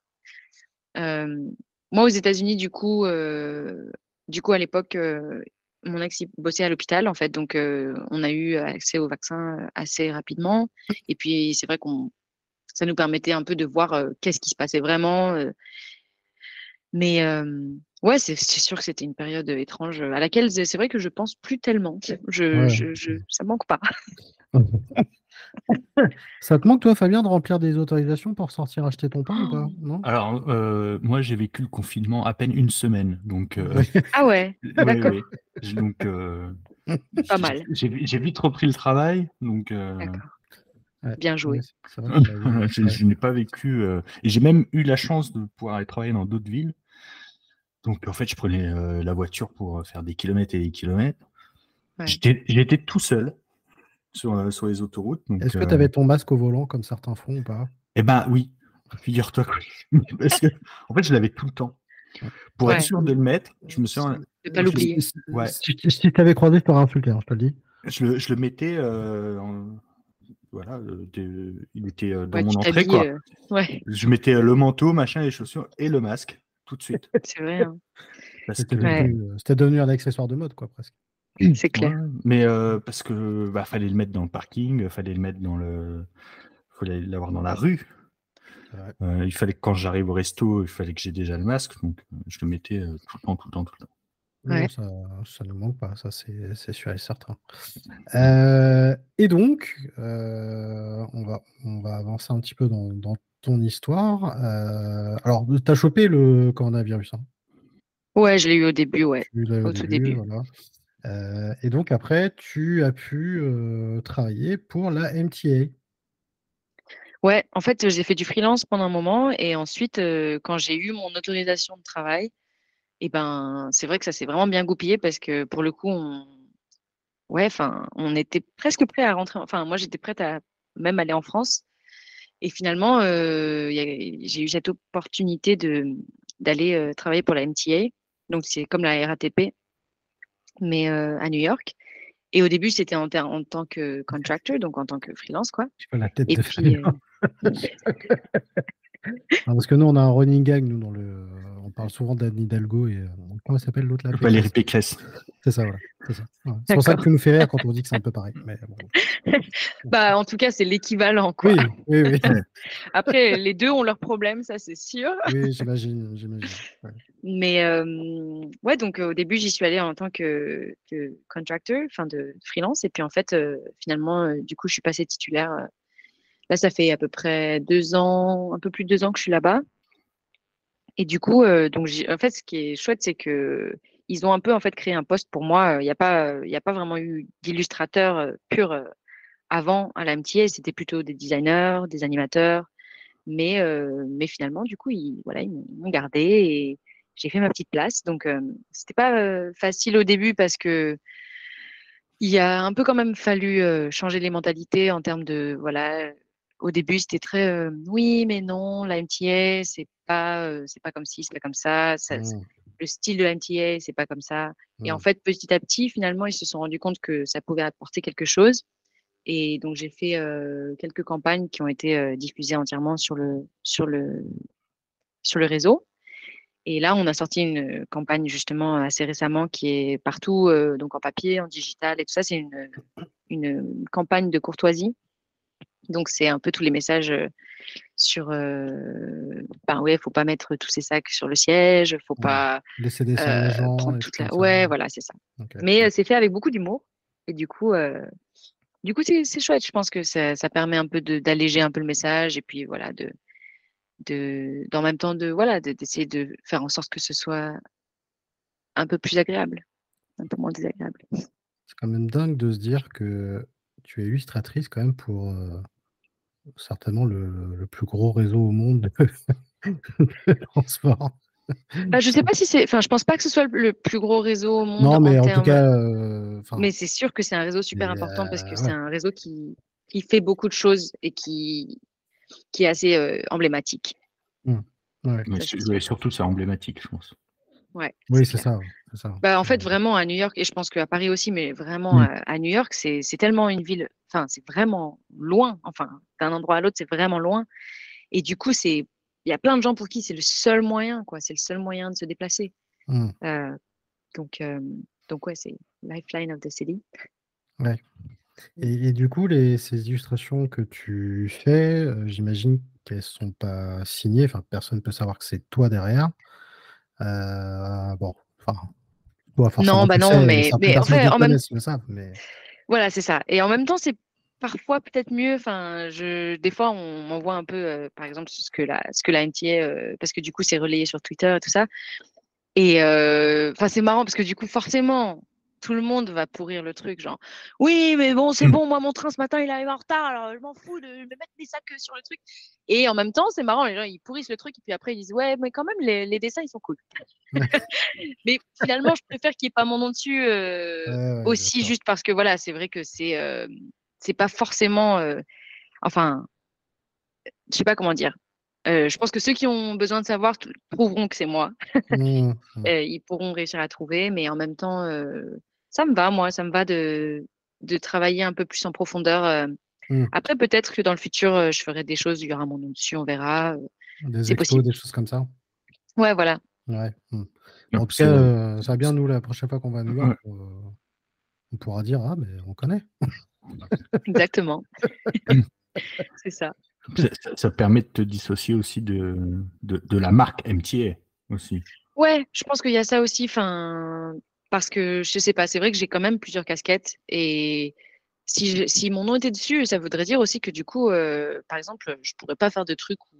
moi, aux États-Unis, du coup, du coup, à l'époque, mon ex bossait à l'hôpital en fait, donc on a eu accès au vaccin assez rapidement. Et puis c'est vrai qu'on ça nous permettait un peu de voir qu'est-ce qui se passait vraiment. mais ouais, c'est sûr que c'était une période étrange à laquelle c'est vrai que je pense plus tellement. Je, je, je ça manque pas. Ça te manque, toi, Fabien, de remplir des autorisations pour sortir acheter ton pain ou pas? Non? Alors, euh, moi, j'ai vécu le confinement à peine une semaine. Donc, euh, ah ouais, d'accord. Donc, euh, pas mal. J'ai vite repris le travail. Donc, Bien joué. je, n'ai pas vécu. et j'ai même eu la chance de pouvoir aller travailler dans d'autres villes. Donc, en fait, je prenais la voiture pour faire des kilomètres et des kilomètres. J'étais tout seul sur, euh, sur les autoroutes. Est-ce que tu avais ton masque au volant comme certains font ou pas? Eh ben oui, figure-toi Parce que, en fait, je l'avais tout le temps. Pour être sûr de le mettre, je me suis. De pas l'oublier. Ouais. Si, tu t'avais croisé, je t'aurais insulté, hein, je te le dis. Je le, je le mettais. Euh, voilà, euh, il était dans mon entrée. Quoi. Ouais. Je mettais le manteau, machin, les chaussures et le masque tout de suite. C'est vrai. Hein. C'était devenu, devenu, un accessoire de mode, quoi, presque. C'est clair. mais euh, parce que bah, fallait le mettre dans le parking, fallait le mettre dans le, fallait l'avoir dans la rue. Euh, il fallait que quand j'arrive au resto, il fallait que j'ai déjà le masque, donc euh, je le mettais tout le temps, tout le temps, tout le temps. Non, ça, ça, ne manque pas, ça c'est sûr et certain. et donc, on, va, on va avancer un petit peu dans, dans ton histoire. alors, tu as chopé le coronavirus hein? Ouais, je l'ai eu au début, ouais. Au, tout début. Voilà. Euh, et donc après, tu as pu euh, travailler pour la MTA. Ouais, en fait, j'ai fait du freelance pendant un moment et ensuite, euh, quand j'ai eu mon autorisation de travail, et ben, c'est vrai que ça s'est vraiment bien goupillé parce que pour le coup, on, ouais, enfin, on était presque prêt à rentrer. Enfin, moi, j'étais prête à même aller en France. Et finalement, j'ai eu cette opportunité de d'aller travailler pour la MTA. Donc, c'est comme la RATP, mais euh, à New York. Et au début, c'était en, en, tant que contractor, donc en tant que freelance, quoi. Tu la tête de puis, euh, parce que nous, on a un running gag, nous, dans le, on parle souvent d'Anne Hidalgo et euh, comment s'appelle l'autre là Valérie Pécresse? C'est ça, voilà. C'est pour ça que tu nous fais rire quand on dit que c'est un peu pareil. Mais bah, en tout cas, c'est l'équivalent. Quoi. Oui, oui, oui. Après, les deux ont leurs problèmes, ça c'est sûr. Oui, j'imagine. Mais euh, ouais, donc au début, j'y suis allée en tant que, que contractor, enfin de freelance. Et puis en fait, euh, finalement, du coup, je suis passée titulaire Là, ça fait à peu près deux ans, un peu plus de deux ans que je suis là-bas. Et du coup, euh, donc, en fait, ce qui est chouette, c'est que ils ont un peu en fait créé un poste pour moi. Il n'y a pas, a pas vraiment eu d'illustrateur euh, pur euh, avant à la. C'était plutôt des designers, des animateurs. Mais, mais finalement, du coup, ils, voilà, ils m'ont gardé et j'ai fait ma petite place. Donc, c'était pas facile au début parce que il a un peu quand même fallu changer les mentalités en termes de voilà au début, c'était très oui, mais non, la MTA, c'est pas, c'est pas comme ci, c'est pas comme ça. Mmh. Le style de la MTA, c'est pas comme ça. Et en mmh. fait, petit à petit, finalement, ils se sont rendus compte que ça pouvait apporter quelque chose. Et donc, j'ai fait quelques campagnes qui ont été diffusées entièrement sur le, sur, le, sur le réseau. Et là, on a sorti une campagne justement assez récemment qui est partout, donc en papier, en digital et tout ça. C'est une, une campagne de courtoisie donc, c'est un peu tous les messages sur. ben ouais, faut pas mettre tous ces sacs sur le siège, faut pas. Laisser des euh, gens. Toute la... Ouais, voilà, c'est ça. Mais c'est fait avec beaucoup d'humour. Et du coup, du coup, c'est chouette. Je pense que ça, ça permet un peu d'alléger un peu le message et puis voilà, de, de, dans même temps de voilà, d'essayer de, faire en sorte que ce soit un peu plus agréable, un peu moins désagréable. C'est quand même dingue de se dire que tu es illustratrice quand même pour certainement le, le, plus gros réseau au monde de, transport. Bah, je sais pas si c'est. Enfin, je pense pas que ce soit le plus gros réseau au monde. Non, mais en, tout cas. Euh, mais c'est sûr que c'est un réseau super important parce que ouais. c'est un réseau qui, qui fait beaucoup de choses et qui, qui est assez euh, emblématique. Mmh. Ouais. Mais Ça, ouais, surtout, c'est emblématique, je pense. Ouais, Oui, c'est ça. Bah, en fait, Euh, vraiment, à New York, et je pense qu'à Paris aussi, mais vraiment Mm. à, à New York, c'est c'est tellement une ville, enfin, c'est vraiment loin, enfin, d'un endroit à l'autre, c'est vraiment loin. Et du coup, c'est, il y a plein de gens pour qui c'est le seul moyen, quoi, c'est le seul moyen de se déplacer. mmh. Euh, donc, euh, donc, ouais, c'est Lifeline of the City. Et, et du coup, les, ces illustrations que tu fais, euh, j'imagine qu'elles sont pas signées. Enfin, personne ne peut savoir que c'est toi derrière. Bon, enfin, toi forcément. Non, bah non, sais, mais- certaines mais en fait, en même- mais Voilà, c'est ça. Et en même temps, c'est parfois peut-être mieux. Enfin, je, des fois, on m'envoie un peu, euh, par exemple, ce que la, ce que euh, parce que du coup, c'est relayé sur Twitter et tout ça. Et euh, enfin, c'est marrant parce que du coup, forcément, tout le monde va pourrir le truc, genre, oui, mais bon, c'est Mm. bon, moi, mon train ce matin, il arrive en retard, alors je m'en fous de me mettre des sacs sur le truc. Et en même temps, c'est marrant, les gens, ils pourrissent le truc, et puis après, ils disent, ouais, mais quand même, les, les dessins, ils sont cool. mais finalement, je préfère qu'il n'y ait pas mon nom dessus. euh, Ouais, ouais, bien aussi juste parce que voilà, c'est vrai que c'est euh, c'est pas forcément euh, enfin je sais pas comment dire. Euh, je pense que ceux qui ont besoin de savoir trouveront que c'est moi. Mmh, mmh. Euh, ils pourront réussir à trouver, mais en même temps, euh, ça me va, moi, ça me va de, de travailler un peu plus en profondeur. euh. Mm. Après, peut-être que dans le futur, euh, je ferai des choses, il y aura mon nom dessus, on verra. euh. Des expos, possible. des choses comme ça. Ouais, voilà, Ouais. mmh. En tout cas, euh, ça va bien, nous, la prochaine fois qu'on va à New Ouais. York, euh, on pourra dire Ah, mais on connaît. exactement. c'est ça. ça, ça- ça permet de te dissocier aussi de, de, de la marque MTA aussi. Ouais, je pense qu'il y a ça aussi, enfin, parce que je sais pas, c'est vrai que j'ai quand même plusieurs casquettes et si, je- si mon nom était dessus, ça voudrait dire aussi que du coup, euh, par exemple, je pourrais pas faire de trucs où,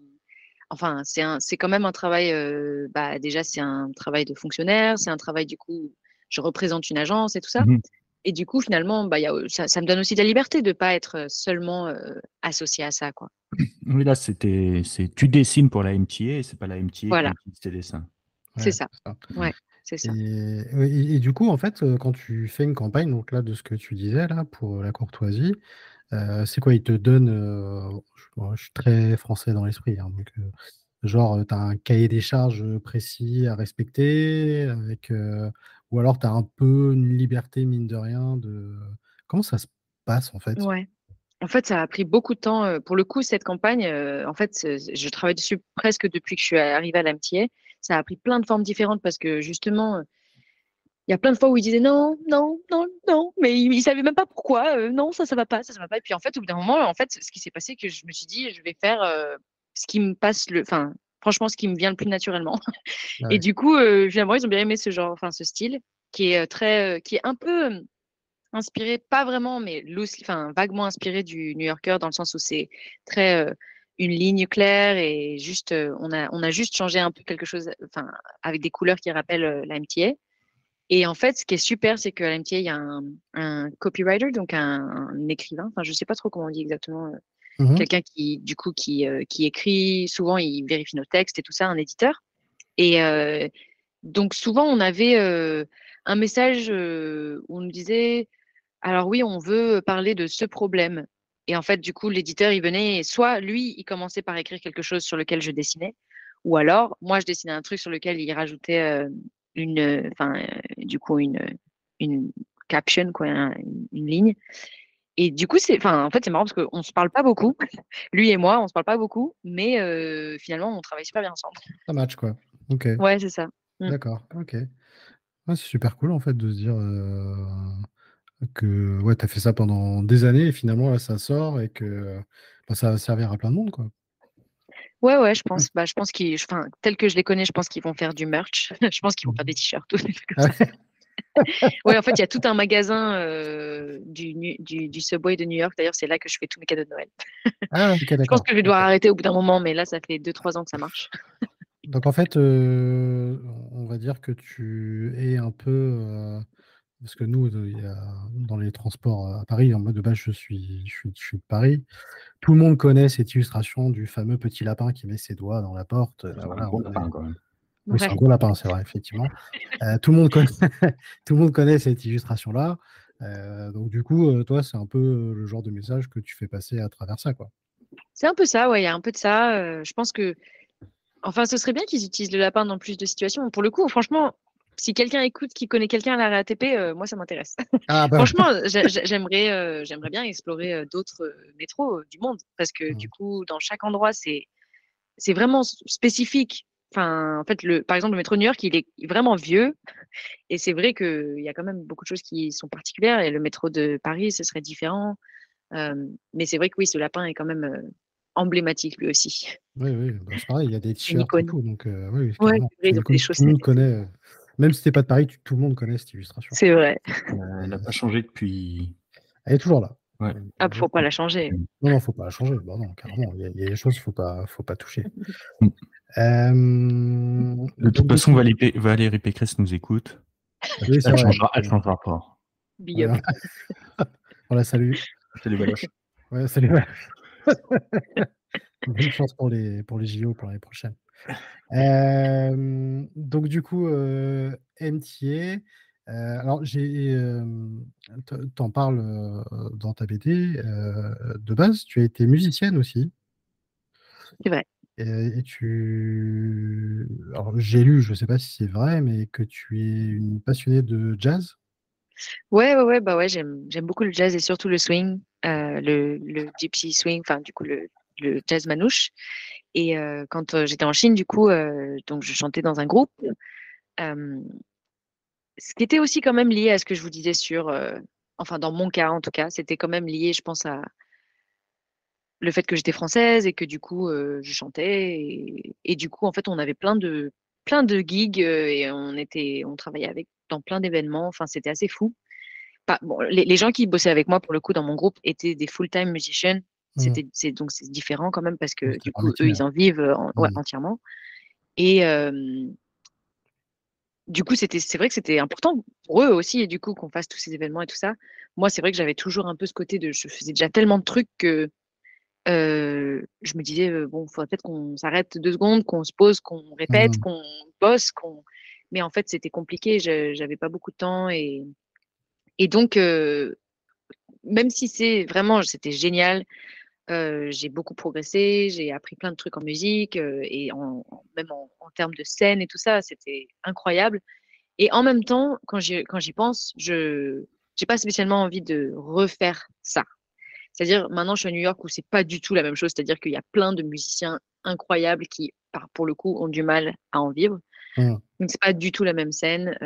enfin, c'est un, c'est quand même un travail, euh, bah déjà c'est un travail de fonctionnaire, c'est un travail du coup, je représente une agence et tout ça. Mhm. Et du coup, finalement, bah, y a, ça, ça me donne aussi de la liberté de pas être seulement euh, associé à ça, quoi. Oui, là, c'était, c'est, tu dessines pour la MTA et c'est pas la MTA Voilà. qui dessins. C'est Ouais, ça. ça. C'est ça. Et, et- et du coup, en fait, quand tu fais une campagne, donc là, de ce que tu disais là, pour la courtoisie, euh, c'est quoi? Ils te donnent, euh, je, suis très français dans l'esprit, hein, donc, euh, genre, tu as un cahier des charges précis à respecter, avec, ou alors tu as un peu une liberté, mine de rien, de... Comment ça se passe, en fait? Ouais. En fait, ça a pris beaucoup de temps. Pour le coup, cette campagne, en fait, je travaille dessus presque depuis que je suis arrivée à l'amitié. Ça a pris plein de formes différentes parce que justement, euh, il y a plein de fois où ils disaient non, non, non, non, mais ils, ils savaient même pas pourquoi. euh, non, ça, ça va pas, ça, ça va pas. Et puis en fait, au bout d'un moment, en fait, ce qui s'est passé, que je me suis dit, je vais faire euh, ce qui me passe le, enfin, franchement, ce qui me vient le plus naturellement. Ah ouais. Et du coup, euh, finalement, ils ont bien aimé ce genre, enfin, ce style qui est très, qui est un peu inspiré, pas vraiment, mais enfin, vaguement inspiré du New Yorker dans le sens où c'est très une ligne claire et juste, euh, on a, on a juste changé un peu quelque chose, enfin, avec des couleurs qui rappellent euh, la MTA. Et en fait, ce qui est super, c'est qu'à la MTA, il y a un, un copywriter, donc un, un écrivain, enfin, je sais pas trop comment on dit exactement, euh, Mhm. quelqu'un qui, du coup, qui, euh, qui écrit, souvent, il vérifie nos textes et tout ça, un éditeur. Et euh, donc, souvent, on avait euh, un message où on nous disait, alors oui, on veut parler de ce problème. Et en fait, du coup, l'éditeur, il venait, soit lui, il commençait par écrire quelque chose sur lequel je dessinais, ou alors, moi, je dessinais un truc sur lequel il rajoutait euh, une, enfin, euh, du coup, une, une caption, quoi, un- une, ligne. Et du coup, c'est, enfin, en fait, c'est marrant parce qu'on se parle pas beaucoup. Lui et moi, on se parle pas beaucoup, mais euh, finalement, on travaille super bien ensemble. Ça match, quoi. Ok. Ouais, c'est ça. Mm. D'accord, ok. Ouais, c'est super cool en fait de se dire euh, que ouais, tu as fait ça pendant des années et finalement là ça sort et que bah, ça va servir à plein de monde quoi. Ouais, ouais, je pense, bah, je pense qu'ils, enfin, tel que je les connais, je pense qu'ils vont faire du merch. je pense qu'ils vont faire des t-shirts. ou des trucs comme Ah ça. Ouais, en fait, il y a tout un magasin euh, du, du, du Subway de New York. D'ailleurs, c'est là que je fais tous mes cadeaux de Noël. Ah, Je pense que je vais devoir arrêter au bout d'un moment, mais là, ça fait 2-3 ans que ça marche. Donc en fait, euh, on va dire que tu es un peu euh, parce que nous, de- il y a, dans les transports à Paris, en mode de base, je suis, je suis, je suis de Paris. Tout le monde connaît cette illustration du fameux petit lapin qui met ses doigts dans la porte. C'est un voilà, bon on est- lapin, quand même. Oui, c'est un gros lapin, c'est vrai, effectivement. tout, le monde connaît, tout le monde connaît cette illustration-là. donc, du coup, toi, c'est un peu le genre de message que tu fais passer à travers ça, quoi. C'est un peu ça, ouais, il y a un peu de ça. je pense que, enfin, ce serait bien qu'ils utilisent le lapin dans plus de situations. Pour le coup, franchement, si quelqu'un écoute, qui connaît quelqu'un à la RATP, euh, moi, ça m'intéresse. Ah, bah. Franchement, j'aimerais, euh, j'aimerais bien explorer euh, d'autres métros du monde parce que du coup, dans chaque endroit, c'est, c'est vraiment spécifique. Enfin, en fait, le, par exemple, le métro New York, il est vraiment vieux. Et c'est vrai qu'il y a quand même beaucoup de choses qui sont particulières. Et le métro de Paris, ce serait différent. mais c'est vrai que oui, ce lapin est quand même emblématique lui aussi. Oui, oui, bah, c'est pareil, il y a des t-shirts et tout. Donc, oui, ouais, des choses. Tout le monde connaît. Même si t'es pas de Paris, tout le monde connaît cette illustration. C'est vrai. Euh, elle n'a pas changé depuis. Elle est toujours là. Ouais. Ah, faut pas la changer. Non, non, faut pas la changer. Bah non, carrément. Il y, a, des choses qu'il faut pas, faut pas toucher. euh... De toute façon, Valérie, Valérie Pécresse nous écoute. Oui, elle, changera, elle changera pas. Big up. On la salue. Salut Valoche. Ouais, salut Valoche. Bonne chance pour les, pour les JO pour l'année prochaine donc du coup, euh, MTA, alors j'ai, t'en parles dans ta BD de base, tu as été musicienne aussi. C'est vrai. Et, tu, alors j'ai lu, je ne sais pas si c'est vrai, mais que tu es une passionnée de jazz. Ouais, ouais, ouais, bah ouais, j'aime, j'aime beaucoup le jazz et surtout le swing, le, le gypsy swing, enfin du coup le, le jazz manouche. Et quand j'étais en Chine, du coup, donc je chantais dans un groupe. ce qui était aussi quand même lié à ce que je vous disais sur, enfin dans mon cas en tout cas, c'était quand même lié, je pense, à le fait que j'étais française et que du coup je chantais et, du coup en fait on avait plein de plein de gigs et on était on travaillait avec dans plein d'événements. Enfin c'était assez fou. les, gens qui bossaient avec moi pour le coup dans mon groupe étaient des full-time musicians. C'était, c'est, donc c'est différent quand même parce que du coup, eux, ils en vivent mmh. entièrement. Et du coup, c'était, c'est vrai que c'était important pour eux aussi, et du coup, qu'on fasse tous ces événements et tout ça. Moi, c'est vrai que j'avais toujours un peu ce côté de, je faisais déjà tellement de trucs que je me disais, bon, il faudrait peut-être qu'on s'arrête deux secondes, qu'on se pose, qu'on répète, mmh. qu'on bosse, qu'on. Mais en fait, c'était compliqué, j'avais pas beaucoup de temps et, et donc, même si c'est vraiment, c'était génial, j'ai beaucoup progressé, j'ai appris plein de trucs en musique et en, même en, termes de scène et tout ça, c'était incroyable. Et en même temps, quand j'y, quand j'y pense, je n'ai pas spécialement envie de refaire ça. C'est-à-dire, maintenant, je suis à New York où c'est pas du tout la même chose. C'est-à-dire qu'il y a plein de musiciens incroyables qui, pour le coup, ont du mal à en vivre. Mmh. Donc, c'est pas du tout la même scène.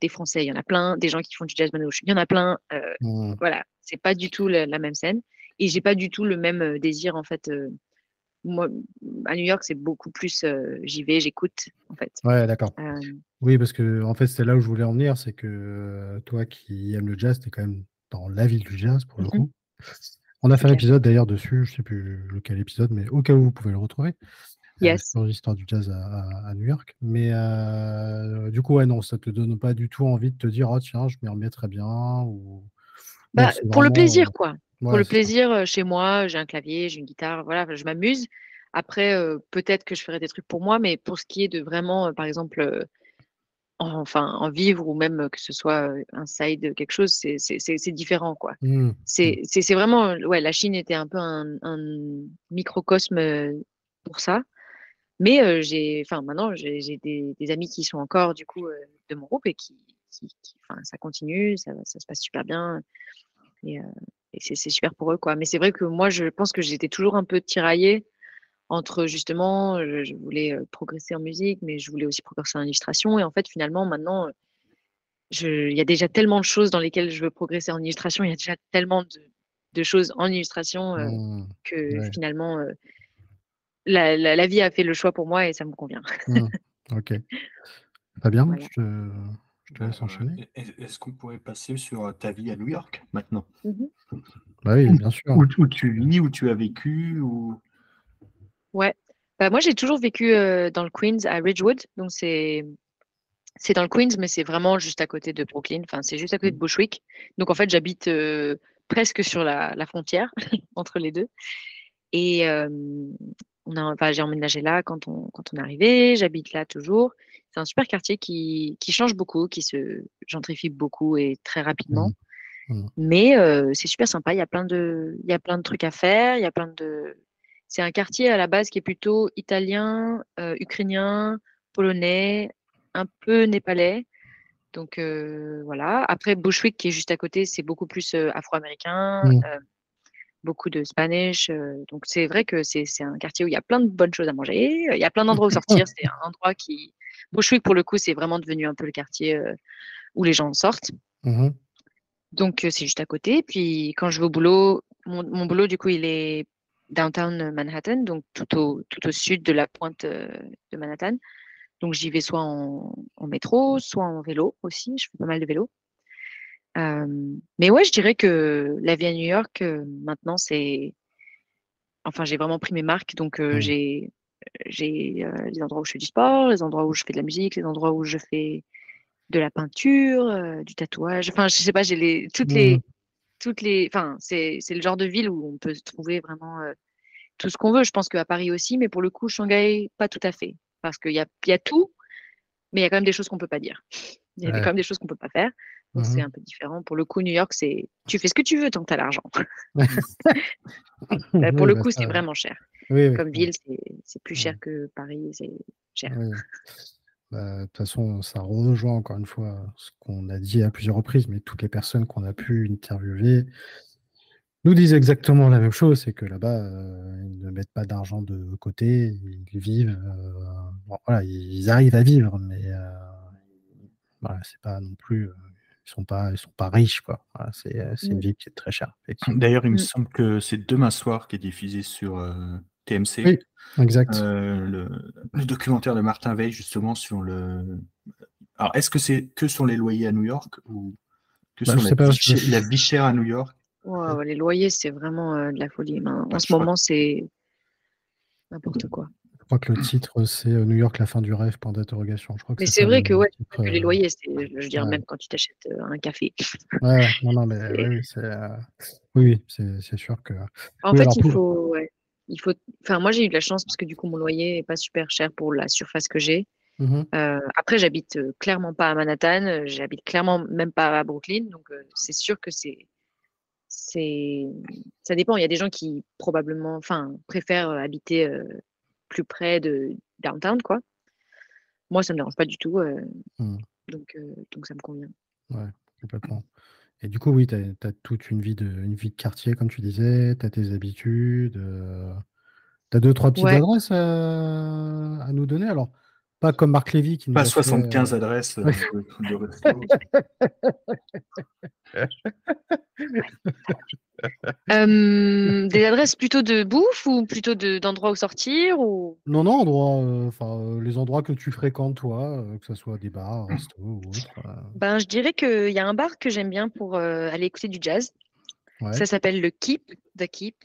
des Français, il y en a plein. Des gens qui font du jazz manouche, il y en a plein. Mmh. Voilà, c'est pas du tout la, même scène et j'ai pas du tout le même désir en fait. moi, à New York, c'est beaucoup plus j'y vais, j'écoute en fait. Ouais, d'accord. Oui, parce que en fait, c'est là où je voulais en venir, c'est que toi qui aimes le jazz, tu es quand même dans la ville du jazz pour le mmh coup. On a fait un épisode d'ailleurs dessus, je sais plus lequel épisode, mais au cas où vous pouvez le retrouver. Yes. sur l'histoire du jazz à, New York. Mais du coup, ouais, non, ça te donne pas du tout envie de te dire, oh tiens, je m'y remets très bien. Ou... Bah, pour le plaisir, quoi pour le plaisir, chez moi, j'ai un clavier, j'ai une guitare, voilà, je m'amuse. Après, peut-être que je ferai des trucs pour moi, mais pour ce qui est de vraiment, par exemple, enfin, en vivre ou même que ce soit un side, quelque chose, c'est différent, quoi. Mmh, mmh. C'est vraiment, ouais, la Chine était un peu un, microcosme pour ça. Mais j'ai, enfin, maintenant, j'ai des, des, amis qui sont encore, du coup, de mon groupe et qui, qui, enfin, ça continue, ça, ça, se passe super bien. Et, et c'est super pour eux quoi. Mais c'est vrai que moi je pense que j'étais toujours un peu tiraillée entre justement je, voulais progresser en musique, mais je voulais aussi progresser en illustration. Et en fait finalement maintenant il y a déjà tellement de choses dans lesquelles je veux progresser en illustration. Il y a déjà tellement de, choses en illustration mmh. que finalement la, vie a fait le choix pour moi et ça me convient. Mmh. Ok. Très bien? Je te laisse enchaîner. Est-ce qu'on pourrait passer sur ta vie à New York maintenant? Mmh bah Oui, bien sûr. Où, tu vis, où tu as vécu ou... Ouais. Bah, moi, j'ai toujours vécu dans le Queens, à Ridgewood. Donc, c'est c'est dans le Queens, mais c'est vraiment juste à côté de Brooklyn. Enfin, c'est juste à côté de mmh. Bushwick. Donc, en fait, j'habite presque sur la, la frontière entre les deux. Et on a, enfin, j'ai emménagé là quand on, quand on est arrivé. J'habite là toujours. C'est un super quartier qui, qui, change beaucoup, qui se gentrifie beaucoup et très rapidement. Mmh. Mmh. Mais c'est super sympa. Il y a plein de, il y a plein de trucs à faire. Il y a plein de. C'est un quartier à la base qui est plutôt italien, ukrainien, polonais, un peu népalais. Donc voilà. Après Bushwick qui est juste à côté, c'est beaucoup plus afro-américain, Mmh. Beaucoup de Spanish. donc c'est vrai que c'est un quartier où il y a plein de bonnes choses à manger. Il y a plein d'endroits où sortir. C'est un endroit qui Bushwick pour le coup, c'est vraiment devenu un peu le quartier où les gens sortent. Mmh Donc c'est juste à côté. Puis quand je vais au boulot, mon, mon boulot du coup il est downtown Manhattan, donc tout au, tout au sud de la pointe de Manhattan. Donc j'y vais soit en, en, métro, soit en vélo aussi. Je fais pas mal de vélo. Euh, mais ouais, je dirais que la vie à New York, euh, maintenant, c'est. Enfin, j'ai vraiment pris mes marques. Donc euh, Mmh. j'ai j'ai euh, les endroits où je fais du sport, les endroits où je fais de la musique, les endroits où je fais de la peinture, du tatouage. Enfin, je sais pas, j'ai les toutes les Mmh. toutes les. Enfin, c'est c'est le genre de ville où on peut trouver vraiment tout ce qu'on veut. Je pense qu'à Paris aussi, mais pour le coup, Shanghai, pas tout à fait. Parce qu'il y a, y a tout, mais il y a quand même des choses qu'on peut pas dire. Il y a Ouais. quand même des choses qu'on peut pas faire. Donc c'est Mmh un peu différent. Pour le coup, New York, c'est tu fais ce que tu veux tant que tu as l'argent. Bah, pour Oui, le bah, coup, c'est vraiment cher. oui, oui, Comme ville, c'est plus Mmh. cher que Paris, c'est cher. Bah, de toute façon, ça rejoint encore une fois ce qu'on a dit à plusieurs reprises, mais toutes les personnes qu'on a pu interviewer nous disent exactement la même chose, c'est que là-bas, euh, ils ne mettent pas d'argent de côté, ils vivent, euh, bon, voilà, ils arrivent à vivre, mais euh, voilà, c'est pas non plus, euh, ils sont pas, ils sont pas riches, quoi. Voilà, c'est euh, c'est une Mm. ville qui est très chère. D'ailleurs, il me Mm. semble que c'est demain soir qui est diffusé sur euh, TMC. Oui, exact. Euh, le, le documentaire de Martin Veil, justement, sur le. Alors, est-ce que c'est que sur les loyers à New York ou que Bah, sur la, pas, vie, je- chère- la vie chère à New York? Wow, les loyers, c'est vraiment euh, de la folie. En Bah, ce moment, c'est n'importe quoi. Je crois que le titre, c'est euh, New York, la fin du rêve, point d'interrogation. Je crois que Mais c'est vrai que ouais, titre, que les euh, loyers, je veux dire, ouais. même quand tu t'achètes euh, un café. Ouais, ouais, non, non, mais C'est- oui, c'est euh, oui, c'est sûr que. En Oui, fait, alors il pour- faut, ouais, il faut. Enfin, moi, j'ai eu de la chance parce que du coup, mon loyer est pas super cher pour la surface que j'ai. Euh, après, j'habite clairement pas à Manhattan, j'habite clairement même pas à Brooklyn, donc euh, c'est sûr que c'est, c'est, ça dépend. Il y a des gens qui probablement, enfin, préfèrent habiter euh, plus près de downtown, quoi. Moi, ça me dérange pas du tout, euh, Mhm. donc, euh, donc ça me convient. Ouais, complètement. Et du coup, oui, tu as, toute une vie, de, une vie de quartier, comme tu disais, tu as tes habitudes. euh, tu as deux, trois petites Ouais. adresses à, à nous donner. Alors, pas comme Marc Lévy qui nous Pas a fait, 75 euh, adresses euh, de, de resto. Euh, des adresses plutôt de bouffe ou plutôt de, d'endroits où sortir ou? Non, non, endroits, euh, enfin, euh, les endroits que tu fréquentes, toi, euh, que ce soit des bars, restos ou autre. euh, Ben, je dirais qu'il y a un bar que j'aime bien pour euh, aller écouter du jazz. ouais. Ça s'appelle le Keep, The Keep.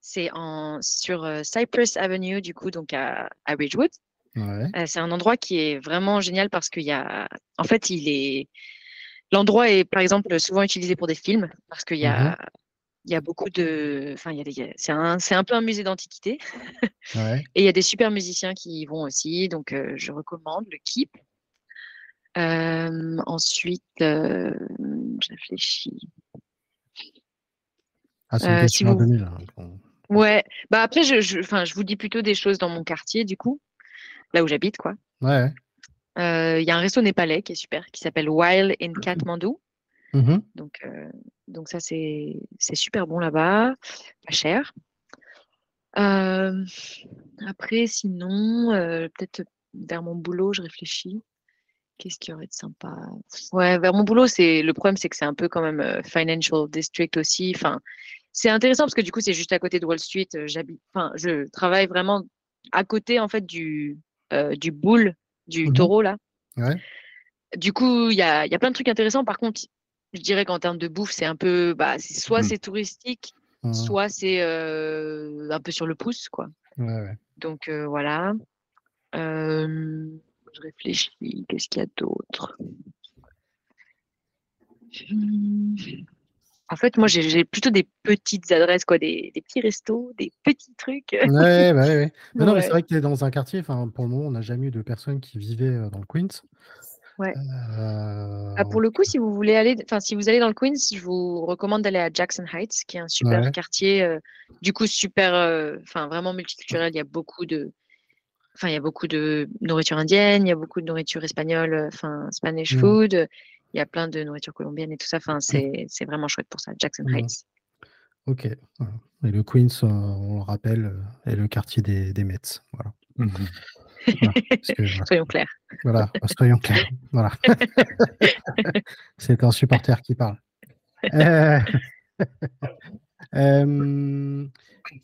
C'est en, sur euh, Cypress Avenue, du coup, donc à, à Ridgewood. Ouais. Euh, c'est un endroit qui est vraiment génial parce qu'il y a, en fait, il est, l'endroit est, par exemple, souvent utilisé pour des films parce qu'il y a, il y a beaucoup de, enfin, il y a des, c'est un, c'est un peu un musée d'antiquité ouais. et il y a des super musiciens qui y vont aussi, donc euh, je recommande le Keep. Euh, ensuite, je réfléchis. Ah, c'est une si vous-. Bon. Ouais, bah après, je, je, enfin, je vous dis plutôt des choses dans mon quartier, du coup, là où j'habite, quoi. Ouais. Euh, Il y a un resto népalais qui est super, qui s'appelle Wild in Kathmandu. Mhm. Donc, euh, donc ça, c'est super bon là-bas, pas cher. Euh, après, sinon, peut-être vers mon boulot, je réfléchis. Qu'est-ce qu'il y aurait de sympa? Ouais, vers mon boulot, c'est le problème, c'est que c'est un peu quand même financial district aussi. Enfin, c'est intéressant parce que du coup, c'est juste à côté de Wall Street. J'habite, enfin, je travaille vraiment à côté en fait du euh, du bull, du Mhm. taureau là. Ouais. Du coup, il y a, il y a plein de trucs intéressants. Par contre, je dirais qu'en termes de bouffe, c'est un peu, bah, c'est soit Mm. c'est touristique, Mhm. soit c'est euh, un peu sur le pouce, quoi. Ouais, ouais. Donc euh, voilà. Je réfléchis. Qu'est-ce qu'il y a d'autre? En fait, moi, j'ai plutôt des petites adresses, quoi, des, des, petits restos, des petits trucs. Ouais, bah, ouais, Mais non, mais c'est vrai que tu es dans un quartier, enfin, pour le moment, on n'a jamais eu de personnes qui vivaient dans le Queens. Ouais. Ah, pour le coup, si vous voulez aller, enfin, si vous allez dans le Queens, je vous recommande d'aller à Jackson Heights, qui est un super quartier, du coup, super, enfin, vraiment multiculturel. Il y a beaucoup de, enfin, il y a beaucoup de nourriture indienne, il y a beaucoup de nourriture espagnole, enfin, Spanish mmh. food. Il y a plein de nourriture colombienne et tout ça. Enfin, mmh. c'est vraiment chouette pour ça, Jackson mmh. Heights. Ok. Et le Queens, on le rappelle, est le quartier des, des Mets. Voilà. soyons clairs. Voilà, soyons clairs. Voilà. C'est un supporter qui parle. Euh, euh,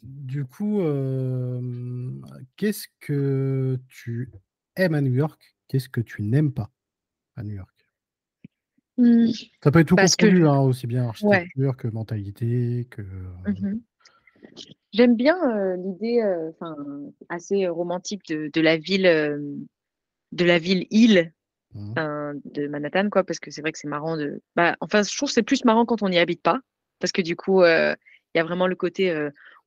du coup, euh, qu'est-ce que tu aimes à New York Qu'est-ce que tu n'aimes pas à New York? Mmh. Ça peut être tout confondu, hein, aussi bien architecture que mentalité, que. Mmh J'aime bien l'idée, enfin, assez romantique de, la ville, de la ville île mmh. de Manhattan, quoi, parce que c'est vrai que c'est marrant de. Bah, enfin, je trouve que c'est plus marrant quand on n'y habite pas, parce que du coup, il y a vraiment le côté,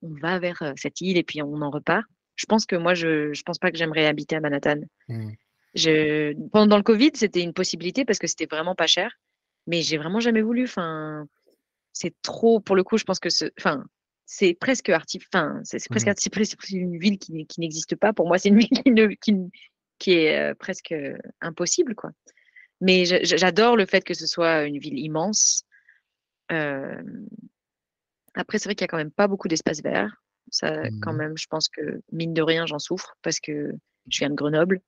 on va vers cette île et puis on en repart. Je pense que moi, je, je pense pas que j'aimerais habiter à Manhattan. Mmh. Je, pendant le Covid, c'était une possibilité parce que c'était vraiment pas cher, mais j'ai vraiment jamais voulu. Enfin, c'est trop. Pour le coup, je pense que ce, enfin, c'est presque artificiel. c'est presque mmh. c'est une ville qui, n'existe pas. Pour moi, c'est une ville qui, est euh, presque impossible, quoi. Mais j'adore le fait que ce soit une ville immense. Euh, après, c'est vrai qu'il y a quand même pas beaucoup d'espace vert. Ça, quand mmh. même, je pense que mine de rien, j'en souffre parce que je viens de Grenoble.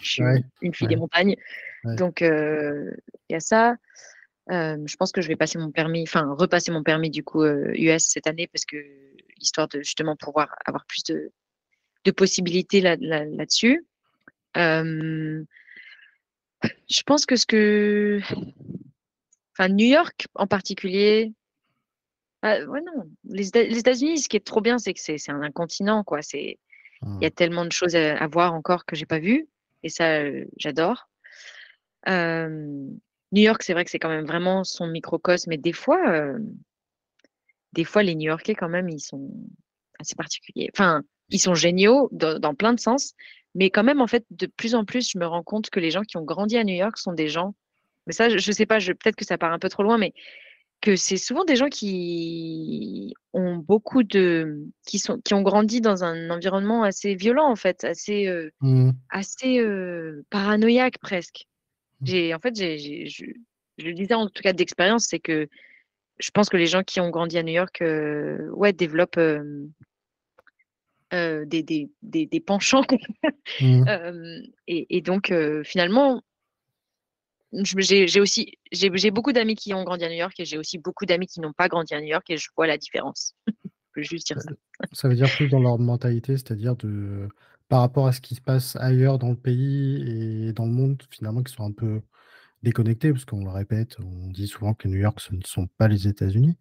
je suis une fille des montagnes. Donc, euh, il y a ça je pense que je vais passer mon permis, enfin repasser mon permis du coup US cette année parce que histoire de justement pouvoir avoir plus de, de possibilités là, là-dessus. je pense que ce que, enfin New York en particulier, ah, ouais non, les, les États-Unis, ce qui est trop bien, c'est que c'est un continent quoi. C'est il y a mmh. tellement de choses à, voir encore que j'ai pas vu et ça j'adore. New York, c'est vrai que c'est quand même vraiment son microcosme, mais des fois, euh, des fois, les New-Yorkais, quand même, ils sont assez particuliers. Enfin, ils sont géniaux dans, plein de sens, mais quand même, en fait, de plus en plus, je me rends compte que les gens qui ont grandi à New York sont des gens, mais ça, je, ne sais pas, peut-être que ça part un peu trop loin, mais que c'est souvent des gens qui ont beaucoup de, qui sont, qui ont grandi dans un environnement assez violent, en fait, assez, euh, mmh. assez euh, paranoïaque presque. J'ai, en fait, j'ai, je, le disais en tout cas d'expérience, c'est que je pense que les gens qui ont grandi à New York, euh, ouais, développent euh, des, des, des, penchants. Mmh. et, et, donc, finalement, j'ai aussi j'ai beaucoup d'amis qui ont grandi à New York et j'ai aussi beaucoup d'amis qui n'ont pas grandi à New York et je vois la différence. je peux juste dire ça. Ça veut dire plus dans leur mentalité, c'est-à-dire de par rapport à ce qui se passe ailleurs dans le pays et dans le monde, finalement, qui sont un peu déconnectés, parce qu'on le répète, on dit souvent que New York, ce ne sont pas les États-Unis.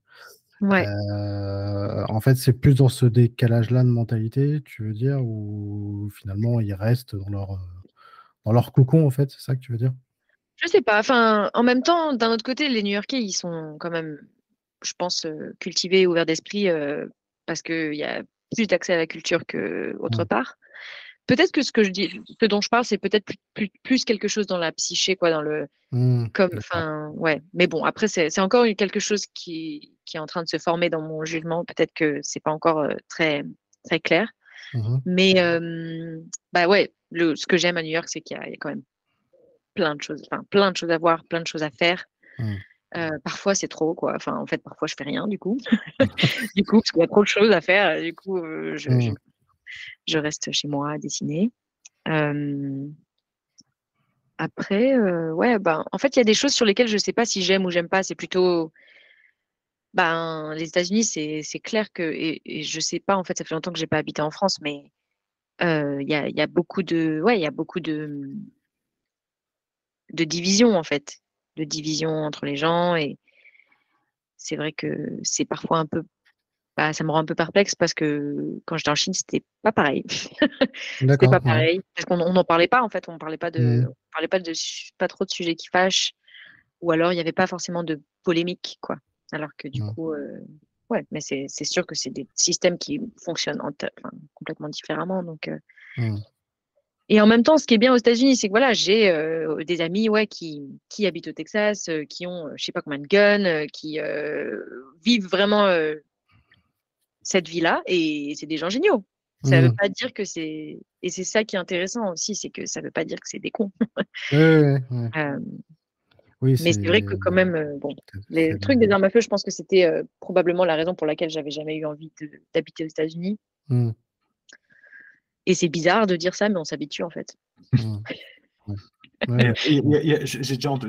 Ouais. Euh, en fait, c'est plus dans ce décalage-là de mentalité, tu veux dire, où finalement ils restent dans leur, dans leur cocon, en fait, c'est ça que tu veux dire? Je sais pas. Enfin, en même temps, d'un autre côté, les New-Yorkais, ils sont quand même, je pense, euh, cultivés, ouverts d'esprit, euh, parce qu'il y a plus d'accès à la culture qu'autre part peut-être que ce que je dis, ce dont je parle, c'est peut-être plus, plus, quelque chose dans la psyché, quoi, dans le, mmh, comme, enfin, ouais. Mais bon, après, c'est encore quelque chose qui, qui, est en train de se former dans mon jugement. Peut-être que c'est pas encore euh, très, très clair. Mmh Mais, bah ouais, le, ce que j'aime à New York, c'est qu'il y, a quand même plein de choses, enfin, plein de choses à voir, plein de choses à faire. Mmh. Euh, parfois, c'est trop, quoi. Enfin, en fait, parfois, je fais rien, du coup. du coup, parce qu'il y a trop de choses à faire. Du coup, euh, je, je reste chez moi à dessiner. après, ouais, ben, en fait, il y a des choses sur lesquelles je ne sais pas si j'aime ou j'aime pas. C'est plutôt. Ben, les États-Unis, c'est clair que. Et, je ne sais pas, en fait, ça fait longtemps que je n'ai pas habité en France, mais il y, a, y, a, beaucoup de. Ouais, il y a beaucoup de. De division, en fait. De division entre les gens. Et c'est vrai que c'est parfois un peu bah, ça me rend un peu perplexe parce que quand j'étais en Chine, c'était pas pareil. c'était pas pareil. Parce qu'on n'en parlait pas, en fait. On parlait pas de, mmh. on parlait pas de, pas trop de sujets qui fâchent. Ou alors, il n'y avait pas forcément de polémique, quoi. Alors que du coup, ouais, mais c'est sûr que c'est des systèmes qui fonctionnent complètement différemment. Donc, mmh. Et en même temps, ce qui est bien aux États-Unis, c'est que voilà, j'ai des amis ouais, qui, qui habitent au Texas, qui ont je sais pas combien de guns, qui vivent vraiment cette vie-là, et c'est des gens géniaux. Ça ne veut pas dire que c'est. Et c'est ça qui est intéressant aussi, c'est que ça ne veut pas dire que c'est des cons. oui, mais c'est vrai que quand même, bon, les trucs des armes à feu, je pense que c'était probablement la raison pour laquelle j'avais jamais eu envie d'habiter aux États-Unis. Mmh. Et c'est bizarre de dire ça, mais on s'habitue en fait.